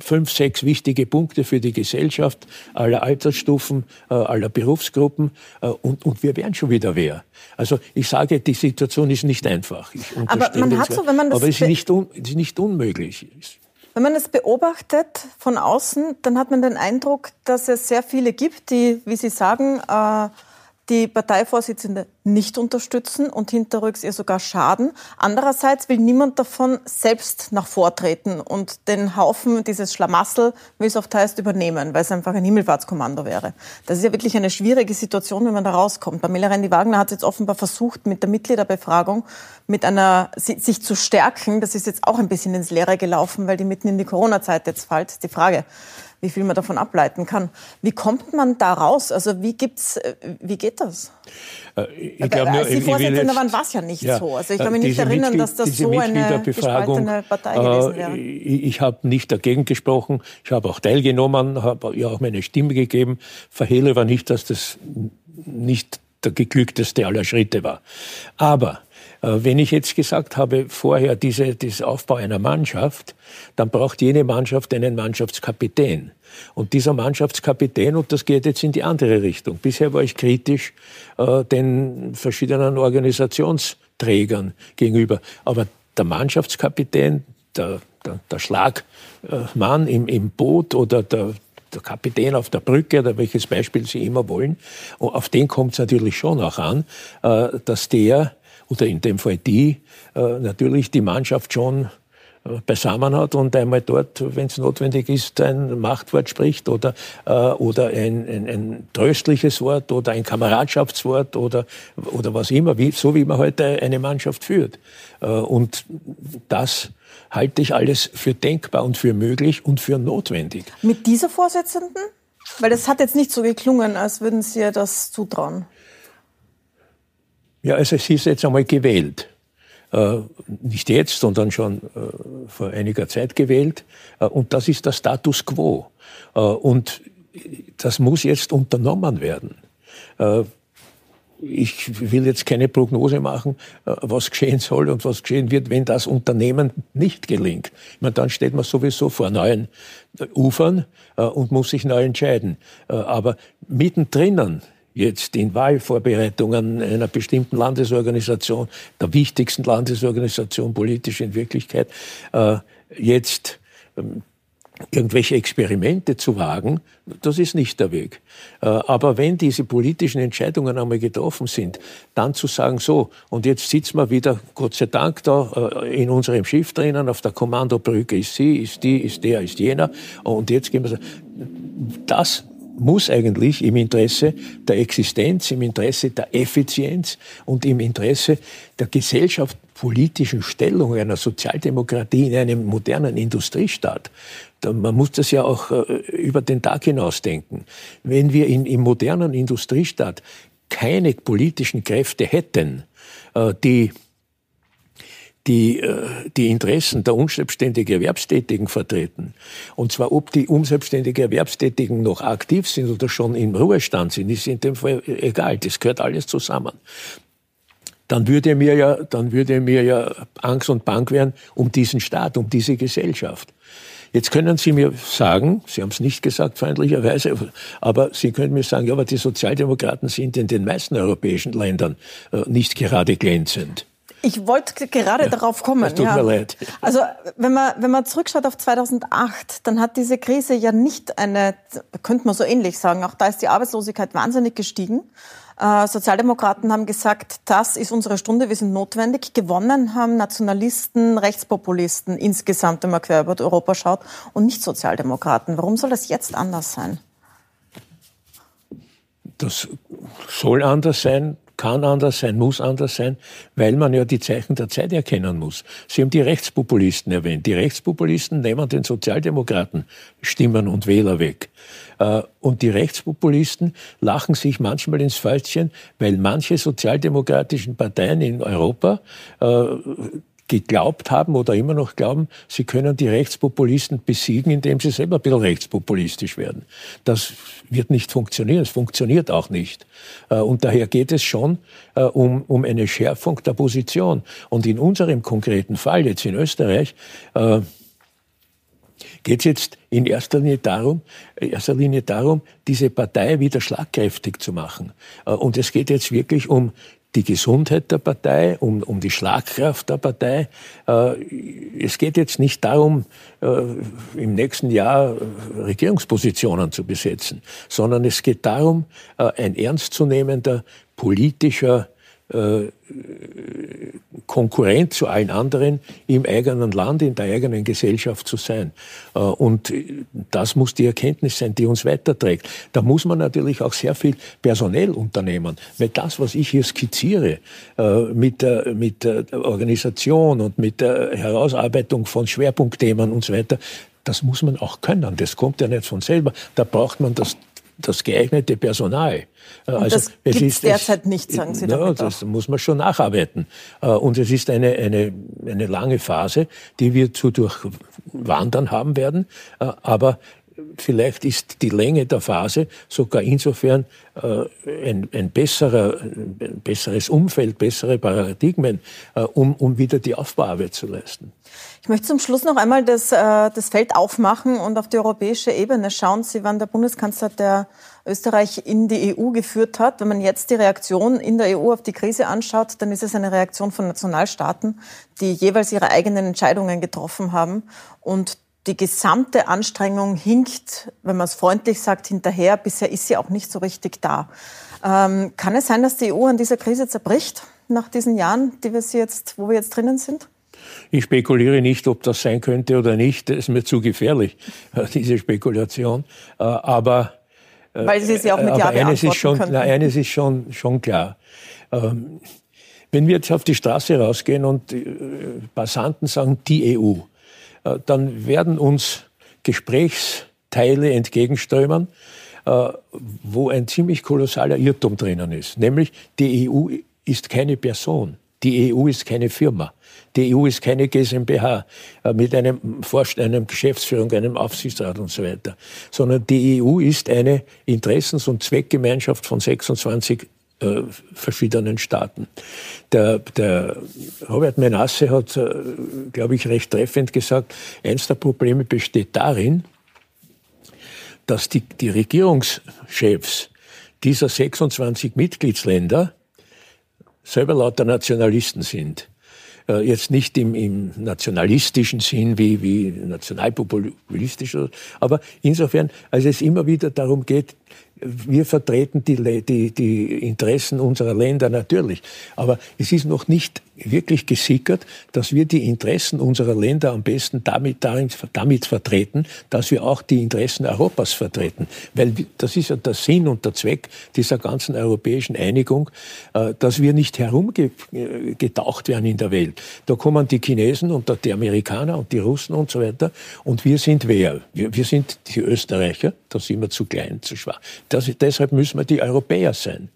fünf, sechs wichtige Punkte für die Gesellschaft aller Altersstufen, äh, aller Berufsgruppen äh, und, und wir wären schon wieder wer. Also ich sage, die Situation ist nicht einfach. aber man hat so, wenn man das aber es ist nicht, un, es ist nicht unmöglich. Wenn man es beobachtet von außen, dann hat man den Eindruck, dass es sehr viele gibt, die, wie Sie sagen, äh, die Parteivorsitzende nicht unterstützen und hinterrücks ihr sogar schaden. Andererseits will niemand davon selbst nach vortreten und den Haufen, dieses Schlamassel, wie es oft heißt, übernehmen, weil es einfach ein Himmelfahrtskommando wäre. Das ist ja wirklich eine schwierige Situation, wenn man da rauskommt. Pamela Rendi-Wagner hat jetzt offenbar versucht, mit der Mitgliederbefragung mit einer, sich zu stärken. Das ist jetzt auch ein bisschen ins Leere gelaufen, weil die mitten in die Corona-Zeit jetzt fällt. Die Frage, wie viel man davon ableiten kann. Wie kommt man da raus? Also wie gibt's, äh, wie geht das? Äh, ich glaube nur, Als Sie Vorsitzender waren, war es ja nicht ja, so. Also ich kann mich nicht erinnern, Mitglied, dass das so eine gespaltene Partei gewesen wäre. Ich, ich habe nicht dagegen gesprochen. Ich habe auch teilgenommen, habe ja auch meine Stimme gegeben. Verhehle aber nicht, dass das nicht der geglückteste aller Schritte war. Aber äh, wenn ich jetzt gesagt habe, vorher diese, dieser Aufbau einer Mannschaft, dann braucht jede Mannschaft einen Mannschaftskapitän. Und dieser Mannschaftskapitän, und das geht jetzt in die andere Richtung. Bisher war ich kritisch äh, den verschiedenen Organisationsträgern gegenüber. Aber der Mannschaftskapitän, der, der, der Schlagmann im, im Boot oder der, der Kapitän auf der Brücke oder welches Beispiel Sie immer wollen, auf den kommt es natürlich schon auch an, äh, dass der oder in dem Fall die, äh, natürlich die Mannschaft schon äh, beisammen hat und einmal dort, wenn es notwendig ist, ein Machtwort spricht oder, äh, oder ein, ein, ein tröstliches Wort oder ein Kameradschaftswort oder, oder was immer, wie, so wie man heute eine Mannschaft führt. Äh, und das halte ich alles für denkbar und für möglich und für notwendig. Mit dieser Vorsitzenden? Weil das hat jetzt nicht so geklungen, als würden Sie ihr das zutrauen. Ja, also sie ist jetzt einmal gewählt. Äh, nicht jetzt, sondern schon äh, vor einiger Zeit gewählt. Äh, und das ist der Status quo. Und das muss jetzt unternommen werden. Ich will jetzt keine Prognose machen, was geschehen soll und was geschehen wird, wenn das Unternehmen nicht gelingt. Ich meine, dann steht man sowieso vor neuen Ufern und muss sich neu entscheiden. Aber mittendrin jetzt in Wahlvorbereitungen einer bestimmten Landesorganisation, der wichtigsten Landesorganisation politisch in Wirklichkeit, äh, jetzt ähm, irgendwelche Experimente zu wagen, das ist nicht der Weg. Äh, aber wenn diese politischen Entscheidungen einmal getroffen sind, dann zu sagen, so, und jetzt sitzen wir wieder, Gott sei Dank, da äh, in unserem Schiff drinnen, auf der Kommandobrücke ist sie, ist die, ist der, ist jener, und jetzt gehen wir so, das muss eigentlich im Interesse der Existenz, im Interesse der Effizienz und im Interesse der gesellschaftspolitischen Stellung einer Sozialdemokratie in einem modernen Industriestaat. Man muss das ja auch äh, über den Tag hinaus denken. Wenn wir in, im modernen Industriestaat keine politischen Kräfte hätten, äh, die die äh, die Interessen der unselbstständigen Erwerbstätigen vertreten. Und zwar, ob die unselbstständigen Erwerbstätigen noch aktiv sind oder schon im Ruhestand sind, ist in dem Fall egal. Das gehört alles zusammen. Dann würde mir ja, dann würde mir ja Angst und Bang werden um diesen Staat, um diese Gesellschaft. Jetzt können Sie mir sagen, Sie haben es nicht gesagt feindlicherweise, aber Sie können mir sagen, ja, aber die Sozialdemokraten sind in den meisten europäischen Ländern äh, nicht gerade glänzend. Ich wollte gerade ja, darauf kommen. Das tut ja. mir leid. Also wenn man, wenn man zurückschaut auf 2008, dann hat diese Krise ja nicht eine, könnte man so ähnlich sagen, auch da ist die Arbeitslosigkeit wahnsinnig gestiegen. Äh, Sozialdemokraten haben gesagt, das ist unsere Stunde, wir sind notwendig. Gewonnen haben Nationalisten, Rechtspopulisten insgesamt, wenn man quer über Europa schaut, und nicht Sozialdemokraten. Warum soll das jetzt anders sein? Das soll anders sein, kann anders sein, muss anders sein, weil man ja die Zeichen der Zeit erkennen muss. Sie haben die Rechtspopulisten erwähnt. Die Rechtspopulisten nehmen den Sozialdemokraten Stimmen und Wähler weg. Äh, und die Rechtspopulisten lachen sich manchmal ins Fäustchen, weil manche sozialdemokratischen Parteien in Europa äh, geglaubt haben oder immer noch glauben, sie können die Rechtspopulisten besiegen, indem sie selber ein bisschen rechtspopulistisch werden. Das wird nicht funktionieren, es funktioniert auch nicht. Äh, und daher geht es schon äh, um, um eine Schärfung der Position. Und in unserem konkreten Fall jetzt in Österreich, äh, geht es jetzt in erster Linie darum, erster Linie darum, diese Partei wieder schlagkräftig zu machen. Und es geht jetzt wirklich um die Gesundheit der Partei, um, um die Schlagkraft der Partei. Äh, es geht jetzt nicht darum, äh, im nächsten Jahr äh, Regierungspositionen zu besetzen, sondern es geht darum, ein ernstzunehmender politischer äh, Konkurrent zu allen anderen im eigenen Land, in der eigenen Gesellschaft zu sein. Äh, und das muss die Erkenntnis sein, die uns weiterträgt. Da muss man natürlich auch sehr viel personell unternehmen, weil das, was ich hier skizziere, äh, mit der, mit der Organisation und mit der Herausarbeitung von Schwerpunktthemen und so weiter, das muss man auch können. Das kommt ja nicht von selber. Da braucht man das das geeignete Personal. Äh, und also das es ist derzeit nicht, sagen Sie ja, Das auch. muss man schon nacharbeiten. Äh, und es ist eine, eine, eine lange Phase, die wir zu durchwandern haben werden. Äh, aber vielleicht ist die Länge der Phase sogar insofern äh, ein, ein, besserer, ein besseres Umfeld, bessere Paradigmen, äh, um, um wieder die Aufbauarbeit zu leisten. Ich möchte zum Schluss noch einmal das, äh, das Feld aufmachen und auf die europäische Ebene schauen. Sie waren der Bundeskanzler, der Österreich in die EU geführt hat. Wenn man jetzt die Reaktion in der EU auf die Krise anschaut, dann ist es eine Reaktion von Nationalstaaten, die jeweils ihre eigenen Entscheidungen getroffen haben. Und die gesamte Anstrengung hinkt, wenn man es freundlich sagt, hinterher. Bisher ist sie auch nicht so richtig da. Ähm, kann es sein, dass die EU an dieser Krise zerbricht nach diesen Jahren, die wir sie jetzt, wo wir jetzt drinnen sind? Ich spekuliere nicht, ob das sein könnte oder nicht. Das ist mir zu gefährlich, diese Spekulation. Äh, aber äh, weil Sie sie auch mit Ja eines ist schon, na, eines ist schon, schon klar. Ähm, wenn wir jetzt auf die Straße rausgehen und äh, Passanten sagen, die EU, dann werden uns Gesprächsteile entgegenströmen, äh, wo ein ziemlich kolossaler Irrtum drinnen ist. Nämlich, die EU ist keine Person. Die EU ist keine Firma. Die EU ist keine GmbH äh, mit einem Vorstand, einem Geschäftsführung, einem Aufsichtsrat und so weiter, sondern die EU ist eine Interessens- und Zweckgemeinschaft von 26 äh, verschiedenen Staaten. Der, der Robert Menasse hat, äh, glaube ich, recht treffend gesagt, eins der Probleme besteht darin, dass die, die Regierungschefs dieser 26 Mitgliedsländer selber lauter Nationalisten sind. Äh, jetzt nicht im, im nationalistischen Sinn wie, wie nationalpopulistisch, aber insofern, als es immer wieder darum geht, wir vertreten die, die, die Interessen unserer Länder natürlich. Aber es ist noch nicht wirklich gesickert, dass wir die Interessen unserer Länder am besten damit, damit vertreten, dass wir auch die Interessen Europas vertreten. Weil das ist ja der Sinn und der Zweck dieser ganzen europäischen Einigung, äh, dass wir nicht herumgetaucht werden in der Welt. Da kommen die Chinesen und die Amerikaner und die Russen und so weiter. Und wir sind wer? Wir, sind die Österreicher, da sind wir zu klein, zu schwach. Das, deshalb müssen wir die Europäer sein.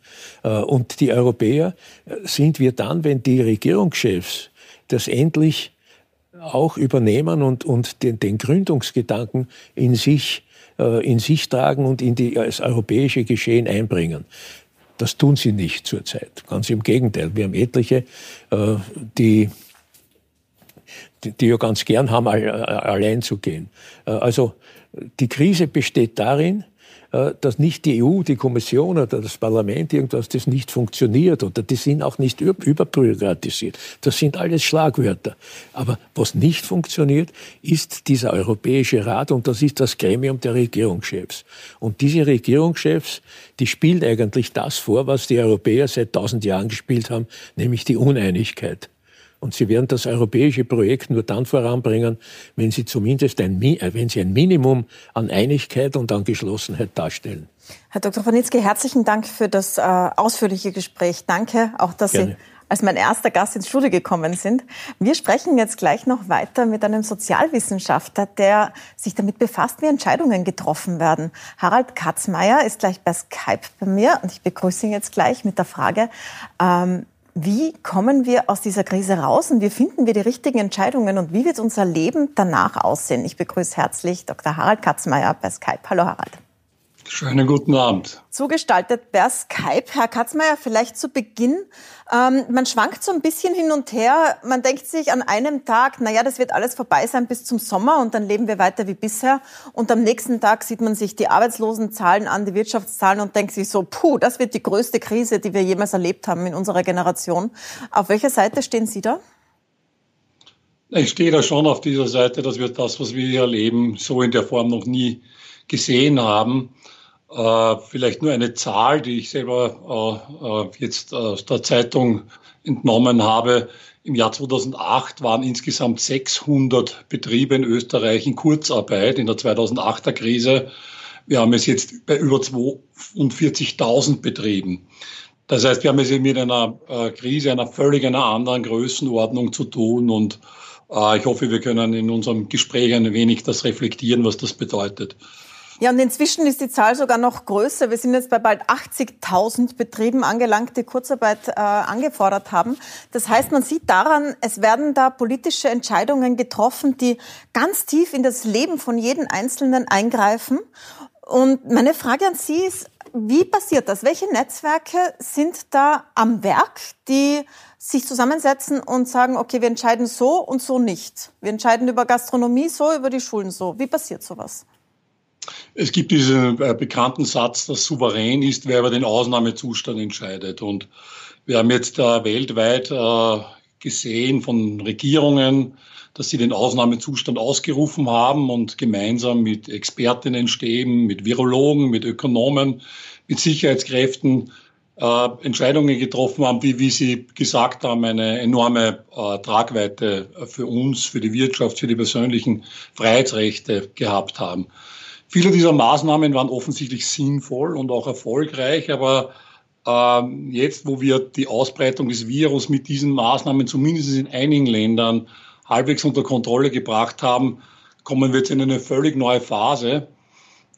Äh, und die Europäer äh, sind wir dann, wenn die Regierungschefs das endlich auch übernehmen und, und den, den Gründungsgedanken in sich, äh, in sich tragen und in die, das europäische Geschehen einbringen. Das tun sie nicht zurzeit. Ganz im Gegenteil. Wir haben etliche, die, die ja ganz gern haben, allein zu gehen. Also die Krise besteht darin, äh, dass nicht die EU, die Kommission oder das Parlament irgendwas, das nicht funktioniert oder die sind auch nicht überbürokratisiert. Das sind alles Schlagwörter. Aber was nicht funktioniert, ist dieser Europäische Rat und das ist das Gremium der Regierungschefs. Und diese Regierungschefs, die spielen eigentlich das vor, was die Europäer seit tausend Jahren gespielt haben, nämlich die Uneinigkeit. Und sie werden das europäische Projekt nur dann voranbringen, wenn sie zumindest ein, äh, wenn sie ein Minimum an Einigkeit und an Geschlossenheit darstellen. Herr Dr. Wanitzki, herzlichen Dank für das äh, ausführliche Gespräch. Danke auch, dass Gerne. Sie als mein erster Gast ins Studio gekommen sind. Wir sprechen jetzt gleich noch weiter mit einem Sozialwissenschaftler, der sich damit befasst, wie Entscheidungen getroffen werden. Harald Katzmeier ist gleich bei Skype bei mir und ich begrüße ihn jetzt gleich mit der Frage, ähm, wie kommen wir aus dieser Krise raus und wie finden wir die richtigen Entscheidungen und wie wird unser Leben danach aussehen? Ich begrüße herzlich Dr. Harald Katzmeier bei Skype. Hallo Harald. Schönen guten Abend. Zugestaltet per Skype. Herr Katzmeier, vielleicht zu Beginn. Ähm, man schwankt so ein bisschen hin und her. Man denkt sich an einem Tag, naja, das wird alles vorbei sein bis zum Sommer und dann leben wir weiter wie bisher. Und am nächsten Tag sieht man sich die Arbeitslosenzahlen an, die Wirtschaftszahlen und denkt sich so, puh, das wird die größte Krise, die wir jemals erlebt haben in unserer Generation. Auf welcher Seite stehen Sie da? Ich stehe da schon auf dieser Seite, dass wir das, was wir hier erleben, so in der Form noch nie gesehen haben. Äh, vielleicht nur eine Zahl, die ich selber äh, äh, jetzt aus der Zeitung entnommen habe. Im Jahr 2008 waren insgesamt 600 Betriebe in Österreich in Kurzarbeit in der 2008er Krise. Wir haben es jetzt bei über 42.000 Betrieben. Das heißt, wir haben es mit einer Krise einer völlig einer anderen Größenordnung zu tun und ich hoffe, wir können in unserem Gespräch ein wenig das reflektieren, was das bedeutet. Ja, und inzwischen ist die Zahl sogar noch größer. Wir sind jetzt bei bald 80.000 Betrieben angelangt, die Kurzarbeit äh, angefordert haben. Das heißt, man sieht daran, es werden da politische Entscheidungen getroffen, die ganz tief in das Leben von jedem Einzelnen eingreifen. Und meine Frage an Sie ist, wie passiert das? Welche Netzwerke sind da am Werk, die sich zusammensetzen und sagen, okay, wir entscheiden so und so nicht. Wir entscheiden über Gastronomie so, über die Schulen so. Wie passiert sowas? Es gibt diesen äh, bekannten Satz, dass souverän ist, wer über den Ausnahmezustand entscheidet. Und wir haben jetzt äh, weltweit äh, gesehen von Regierungen, dass sie den Ausnahmezustand ausgerufen haben und gemeinsam mit Expertinnen stehen, mit Virologen, mit Ökonomen, mit Sicherheitskräften äh, Entscheidungen getroffen haben, die, wie Sie gesagt haben, eine enorme äh, Tragweite für uns, für die Wirtschaft, für die persönlichen Freiheitsrechte gehabt haben. Viele dieser Maßnahmen waren offensichtlich sinnvoll und auch erfolgreich, aber ähm, jetzt, wo wir die Ausbreitung des Virus mit diesen Maßnahmen zumindest in einigen Ländern halbwegs unter Kontrolle gebracht haben, kommen wir jetzt in eine völlig neue Phase.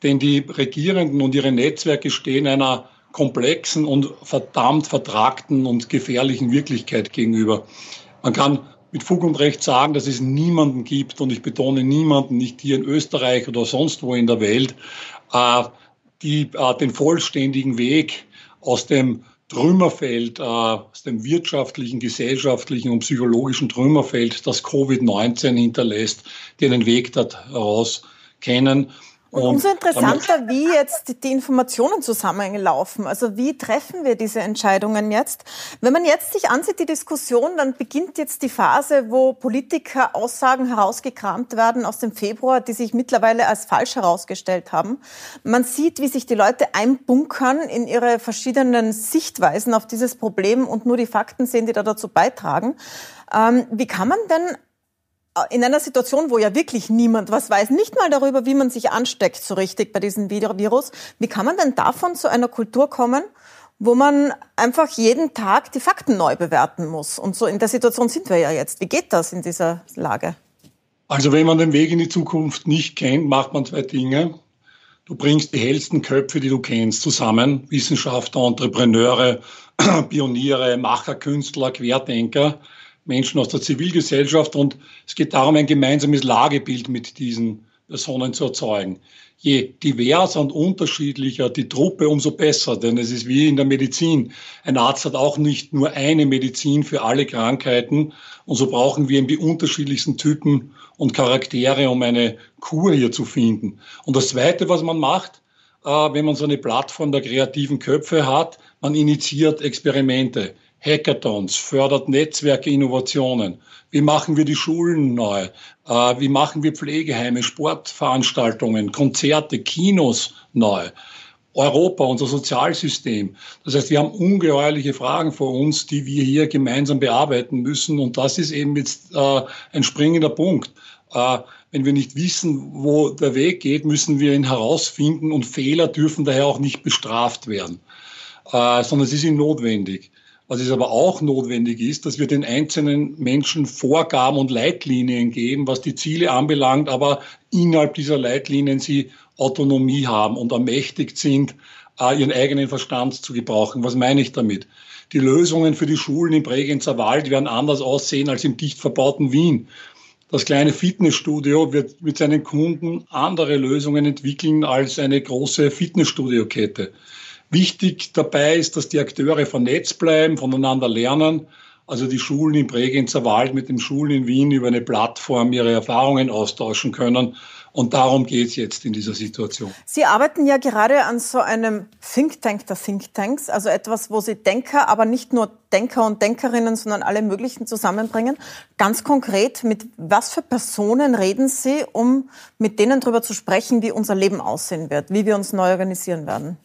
Denn die Regierenden und ihre Netzwerke stehen einer komplexen und verdammt vertragten und gefährlichen Wirklichkeit gegenüber. Man kann mit Fug und Recht sagen, dass es niemanden gibt, und ich betone niemanden, nicht hier in Österreich oder sonst wo in der Welt, äh, die äh, den vollständigen Weg aus dem Trümmerfeld, äh, aus dem wirtschaftlichen, gesellschaftlichen und psychologischen Trümmerfeld, das Covid-19 hinterlässt, die einen Weg daraus kennen. Und umso interessanter, wie jetzt die Informationen zusammenlaufen. Also wie treffen wir diese Entscheidungen jetzt? Wenn man jetzt sich ansieht, die Diskussion, dann beginnt jetzt die Phase, wo Politiker Aussagen herausgekramt werden aus dem Februar, die sich mittlerweile als falsch herausgestellt haben. Man sieht, wie sich die Leute einbunkern in ihre verschiedenen Sichtweisen auf dieses Problem und nur die Fakten sehen, die da dazu beitragen. Ähm, wie kann man denn in einer Situation, wo ja wirklich niemand was weiß, nicht mal darüber, wie man sich ansteckt so richtig bei diesem Virus, wie kann man denn davon zu einer Kultur kommen, wo man einfach jeden Tag die Fakten neu bewerten muss? Und so in der Situation sind wir ja jetzt. Wie geht das in dieser Lage? Also wenn man den Weg in die Zukunft nicht kennt, macht man zwei Dinge. Du bringst die hellsten Köpfe, die du kennst, zusammen. Wissenschaftler, Entrepreneure, Pioniere, Macher, Künstler, Querdenker Menschen aus der Zivilgesellschaft und es geht darum, ein gemeinsames Lagebild mit diesen Personen zu erzeugen. Je diverser und unterschiedlicher die Truppe, umso besser, denn es ist wie in der Medizin. Ein Arzt hat auch nicht nur eine Medizin für alle Krankheiten und so brauchen wir eben die unterschiedlichsten Typen und Charaktere, um eine Kur hier zu finden. Und das Zweite, was man macht, wenn man so eine Plattform der kreativen Köpfe hat. Man initiiert Experimente, Hackathons, fördert Netzwerke, Innovationen. Wie machen wir die Schulen neu? Wie machen wir Pflegeheime, Sportveranstaltungen, Konzerte, Kinos neu? Europa, unser Sozialsystem. Das heißt, wir haben ungeheuerliche Fragen vor uns, die wir hier gemeinsam bearbeiten müssen. Und das ist eben jetzt äh, ein springender Punkt. Äh, wenn wir nicht wissen, wo der Weg geht, müssen wir ihn herausfinden und Fehler dürfen daher auch nicht bestraft werden, äh, sondern sie sind notwendig. Was es aber auch notwendig ist, dass wir den einzelnen Menschen Vorgaben und Leitlinien geben, was die Ziele anbelangt, aber innerhalb dieser Leitlinien sie Autonomie haben und ermächtigt sind, äh, ihren eigenen Verstand zu gebrauchen. Was meine ich damit? Die Lösungen für die Schulen im Bregenzer Wald werden anders aussehen als im dicht verbauten Wien. Das kleine Fitnessstudio wird mit seinen Kunden andere Lösungen entwickeln als eine große Fitnessstudio-Kette. Wichtig dabei ist, dass die Akteure vernetzt bleiben, voneinander lernen. Also die Schulen im Bregenzer Wald mit den Schulen in Wien über eine Plattform ihre Erfahrungen austauschen können und darum geht es jetzt in dieser Situation. Sie arbeiten ja gerade an so einem Think Tank der Think Tanks, also etwas, wo Sie Denker, aber nicht nur Denker und Denkerinnen, sondern alle möglichen zusammenbringen. Ganz konkret, mit was für Personen reden Sie, um mit denen darüber zu sprechen, wie unser Leben aussehen wird, wie wir uns neu organisieren werden?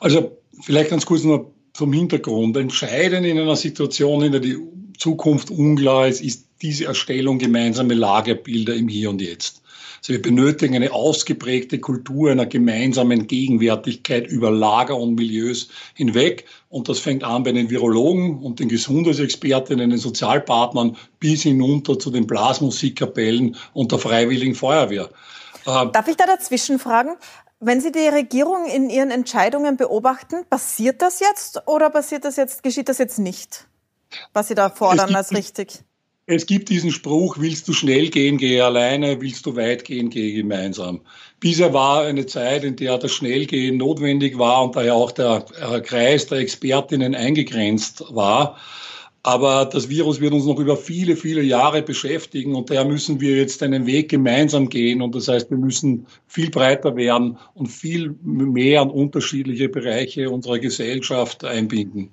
Also vielleicht ganz kurz nur zum Hintergrund. Entscheidend in einer Situation, in der die Zukunft unklar ist, ist diese Erstellung gemeinsamer Lagerbilder im Hier und Jetzt. Also wir benötigen eine ausgeprägte Kultur einer gemeinsamen Gegenwärtigkeit über Lager und Milieus hinweg. Und das fängt an bei den Virologen und den Gesundheitsexpertinnen, den Sozialpartnern bis hinunter zu den Blasmusikkapellen und der Freiwilligen Feuerwehr. Ähm, Darf ich da dazwischen fragen? Wenn Sie die Regierung in ihren Entscheidungen beobachten, passiert das jetzt oder passiert das jetzt, geschieht das jetzt nicht? Was Sie da fordern als richtig? Es gibt diesen Spruch, willst du schnell gehen, gehe alleine, willst du weit gehen, gehe gemeinsam. Bisher war eine Zeit, in der das Schnellgehen notwendig war und daher auch der Kreis der Expertinnen eingegrenzt war. Aber das Virus wird uns noch über viele, viele Jahre beschäftigen und daher müssen wir jetzt einen Weg gemeinsam gehen. Und das heißt, wir müssen viel breiter werden und viel mehr an unterschiedliche Bereiche unserer Gesellschaft einbinden.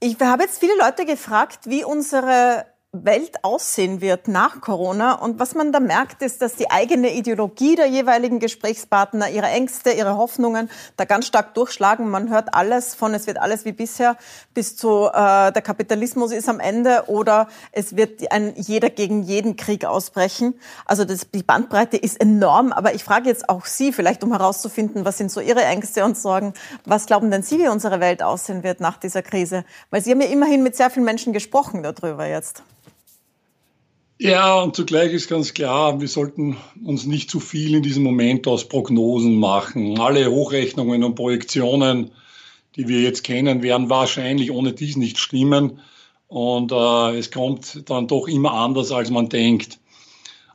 Ich habe jetzt viele Leute gefragt, wie unsere Welt aussehen wird nach Corona. Und was man da merkt, ist, dass die eigene Ideologie der jeweiligen Gesprächspartner, ihre Ängste, ihre Hoffnungen da ganz stark durchschlagen. Man hört alles von, es wird alles wie bisher, bis zu äh, der Kapitalismus ist am Ende oder es wird ein jeder gegen jeden Krieg ausbrechen. Also das, die Bandbreite ist enorm. Aber ich frage jetzt auch Sie, vielleicht um herauszufinden, was sind so Ihre Ängste und Sorgen? Was glauben denn Sie, wie unsere Welt aussehen wird nach dieser Krise? Weil Sie haben ja immerhin mit sehr vielen Menschen gesprochen darüber jetzt. Ja, und zugleich ist ganz klar, wir sollten uns nicht zu viel in diesem Moment aus Prognosen machen. Alle Hochrechnungen und Projektionen, die wir jetzt kennen, werden wahrscheinlich ohne dies nicht stimmen. Und äh, es kommt dann doch immer anders, als man denkt.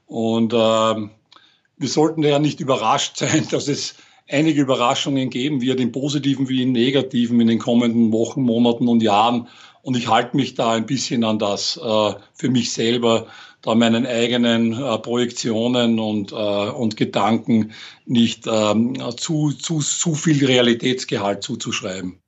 Und äh, wir sollten ja nicht überrascht sein, dass es einige Überraschungen geben wird, im positiven wie im negativen in den kommenden Wochen, Monaten und Jahren. Und ich halte mich da ein bisschen an das äh, für mich selber da meinen eigenen äh, Projektionen und, äh, und Gedanken nicht ähm, zu, zu, zu viel Realitätsgehalt zuzuschreiben.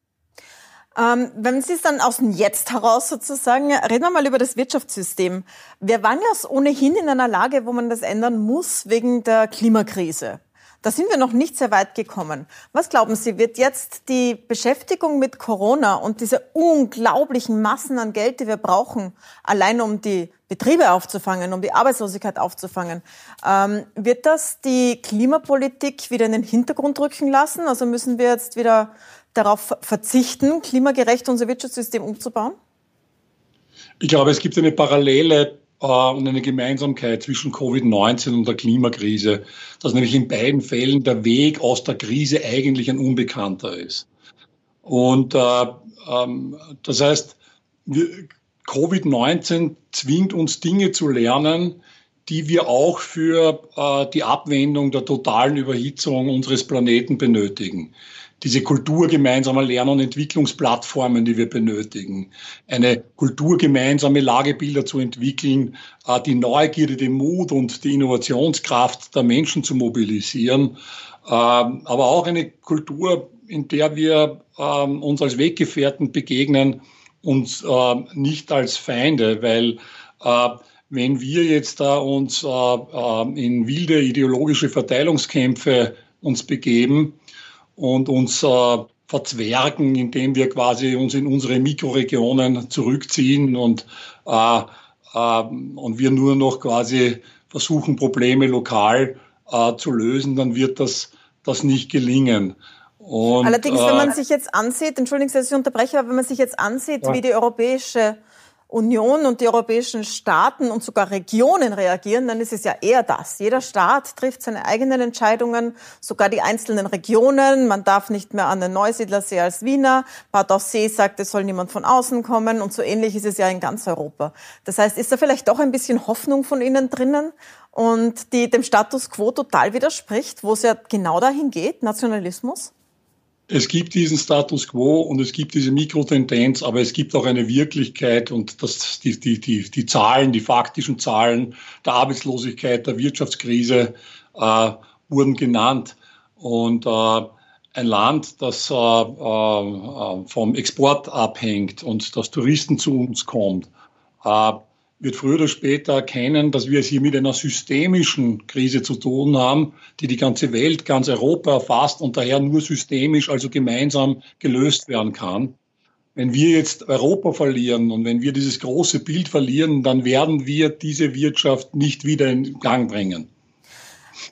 Ähm, wenn Sie es dann aus dem Jetzt heraus sozusagen, reden wir mal über das Wirtschaftssystem. Wir waren ja ohnehin in einer Lage, wo man das ändern muss wegen der Klimakrise. Da sind wir noch nicht sehr weit gekommen. Was glauben Sie, wird jetzt die Beschäftigung mit Corona und diese unglaublichen Massen an Geld, die wir brauchen, allein um die Betriebe aufzufangen, um die Arbeitslosigkeit aufzufangen, ähm, wird das die Klimapolitik wieder in den Hintergrund rücken lassen? Also müssen wir jetzt wieder darauf verzichten, klimagerecht unser Wirtschaftssystem umzubauen? Ich glaube, es gibt eine Parallele äh, und eine Gemeinsamkeit zwischen Covid-19 und der Klimakrise, dass nämlich in beiden Fällen der Weg aus der Krise eigentlich ein unbekannter ist. Und äh, ähm, das heißt, Covid-19 zwingt uns Dinge zu lernen, die wir auch für äh, die Abwendung der totalen Überhitzung unseres Planeten benötigen diese Kultur gemeinsamer Lern- und Entwicklungsplattformen, die wir benötigen, eine kulturgemeinsame Lagebilder zu entwickeln, äh, die Neugierde, den Mut und die Innovationskraft der Menschen zu mobilisieren. aber auch eine Kultur, in der wir ähm, uns als Weggefährten begegnen, uns äh, nicht als Feinde, weil äh, wenn wir jetzt da uns äh, äh, in wilde ideologische Verteilungskämpfe uns begeben und uns äh, verzwergen, indem wir quasi uns in unsere Mikroregionen zurückziehen und, äh, und wir nur noch quasi versuchen, Probleme lokal zu lösen, dann wird das, das nicht gelingen. Und, Allerdings, wenn man sich jetzt ansieht, entschuldigen Sie, dass ich unterbreche, aber wenn man sich jetzt ansieht, ja. wie die Europäische Union und die europäischen Staaten und sogar Regionen reagieren, dann ist es ja eher das. Jeder Staat trifft seine eigenen Entscheidungen, sogar die einzelnen Regionen. Man darf nicht mehr an den Neusiedlersee als Wiener. Bad Aussee sagt, es soll niemand von außen kommen. Und so ähnlich ist es ja in ganz Europa. Das heißt, ist da vielleicht doch ein bisschen Hoffnung von Ihnen drinnen und die dem Status quo total widerspricht, wo es ja genau dahin geht, Nationalismus? Es gibt diesen Status quo und es gibt diese Mikrotendenz, aber es gibt auch eine Wirklichkeit und das, die, die, die, die Zahlen, die faktischen Zahlen der Arbeitslosigkeit, der Wirtschaftskrise äh, wurden genannt. Und äh, ein Land, das äh, äh, vom Export abhängt und das Touristen zu uns kommt, äh, wird früher oder später erkennen, dass wir es hier mit einer systemischen Krise zu tun haben, die die ganze Welt, ganz Europa erfasst und daher nur systemisch, also gemeinsam gelöst werden kann. Wenn wir jetzt Europa verlieren und wenn wir dieses große Bild verlieren, dann werden wir diese Wirtschaft nicht wieder in Gang bringen.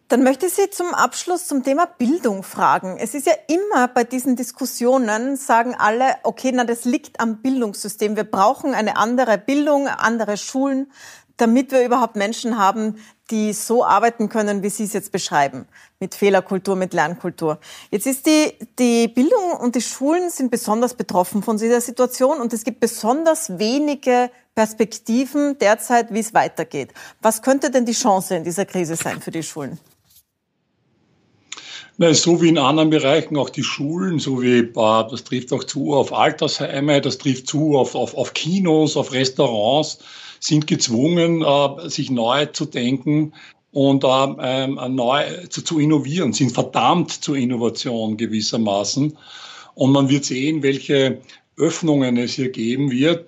Dann möchte ich Sie zum Abschluss zum Thema Bildung fragen. Es ist ja immer bei diesen Diskussionen, sagen alle, okay, na, das liegt am Bildungssystem. Wir brauchen eine andere Bildung, andere Schulen, damit wir überhaupt Menschen haben, die so arbeiten können, wie Sie es jetzt beschreiben, mit Fehlerkultur, mit Lernkultur. Jetzt ist die, die Bildung und die Schulen sind besonders betroffen von dieser Situation und es gibt besonders wenige Perspektiven derzeit, wie es weitergeht. Was könnte denn die Chance in dieser Krise sein für die Schulen? Na, so wie in anderen Bereichen, auch die Schulen, so wie, äh, das trifft auch zu auf Altersheime, das trifft zu auf, auf, auf Kinos, auf Restaurants, sind gezwungen, äh, sich neu zu denken und äh, ähm, neu zu, zu innovieren, sind verdammt zur Innovation gewissermaßen. Und man wird sehen, welche Öffnungen es hier geben wird.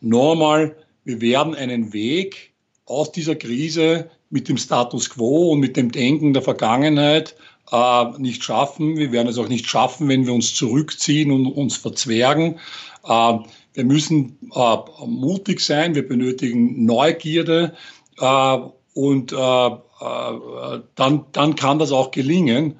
Normal, wir werden einen Weg aus dieser Krise mit dem Status quo und mit dem Denken der Vergangenheit äh, nicht schaffen. Wir werden es auch nicht schaffen, wenn wir uns zurückziehen und uns verzwergen. Äh, wir müssen äh, mutig sein, wir benötigen Neugierde äh, und äh, äh, dann, dann kann das auch gelingen.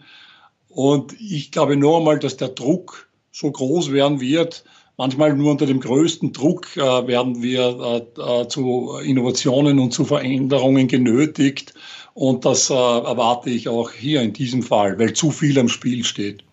Und ich glaube nur einmal, dass der Druck so groß werden wird, manchmal nur unter dem größten Druck äh, werden wir äh, äh, zu Innovationen und zu Veränderungen genötigt. Und das äh, erwarte ich auch hier in diesem Fall, weil zu viel am Spiel steht.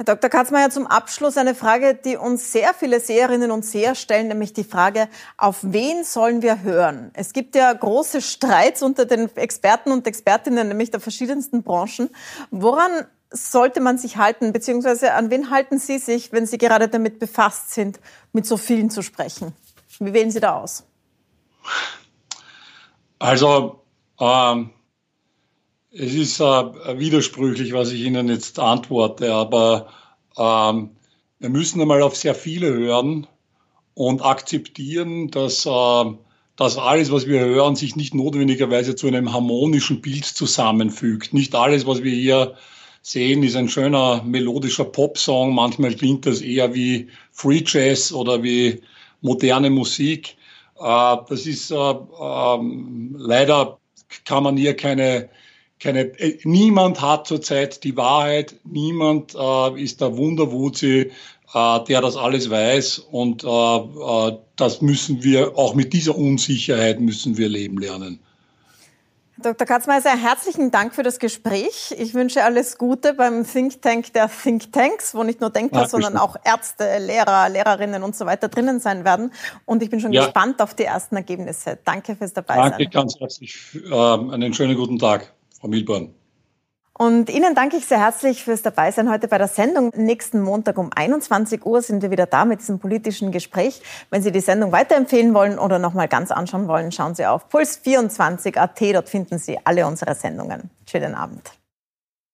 Herr Dr. Katzmeier, zum Abschluss eine Frage, die uns sehr viele Seherinnen und Seher stellen, nämlich die Frage, auf wen sollen wir hören? Es gibt ja große Streits unter den Experten und Expertinnen, nämlich der verschiedensten Branchen. Woran sollte man sich halten, beziehungsweise an wen halten Sie sich, wenn Sie gerade damit befasst sind, mit so vielen zu sprechen? Wie wählen Sie da aus? Also, ähm, es ist äh, widersprüchlich, was ich Ihnen jetzt antworte, aber ähm, wir müssen einmal auf sehr viele hören und akzeptieren, dass, äh, dass alles, was wir hören, sich nicht notwendigerweise zu einem harmonischen Bild zusammenfügt. Nicht alles, was wir hier sehen, ist ein schöner melodischer Popsong. Manchmal klingt das eher wie Free Jazz oder wie moderne Musik. Äh, das ist äh, ähm, leider kann man hier keine keine, äh, niemand hat zurzeit die Wahrheit, niemand äh, ist der Wunderwuzi, äh, der das alles weiß und äh, äh, das müssen wir, auch mit dieser Unsicherheit müssen wir leben lernen. Dr. Katzmeiser, herzlichen Dank für das Gespräch. Ich wünsche alles Gute beim Think Tank der Think Tanks, wo nicht nur Denker, ja, sondern auch Ärzte, Lehrer, Lehrerinnen und so weiter drinnen sein werden. Und ich bin schon ja. gespannt auf die ersten Ergebnisse. Danke fürs Dabeisein. Danke ganz herzlich. Äh, einen schönen guten Tag, Frau Milborn. Und Ihnen danke ich sehr herzlich fürs Dabeisein heute bei der Sendung. Nächsten Montag um 21 Uhr sind wir wieder da mit diesem politischen Gespräch. Wenn Sie die Sendung weiterempfehlen wollen oder nochmal ganz anschauen wollen, schauen Sie auf puls24.at. Dort finden Sie alle unsere Sendungen. Schönen Abend.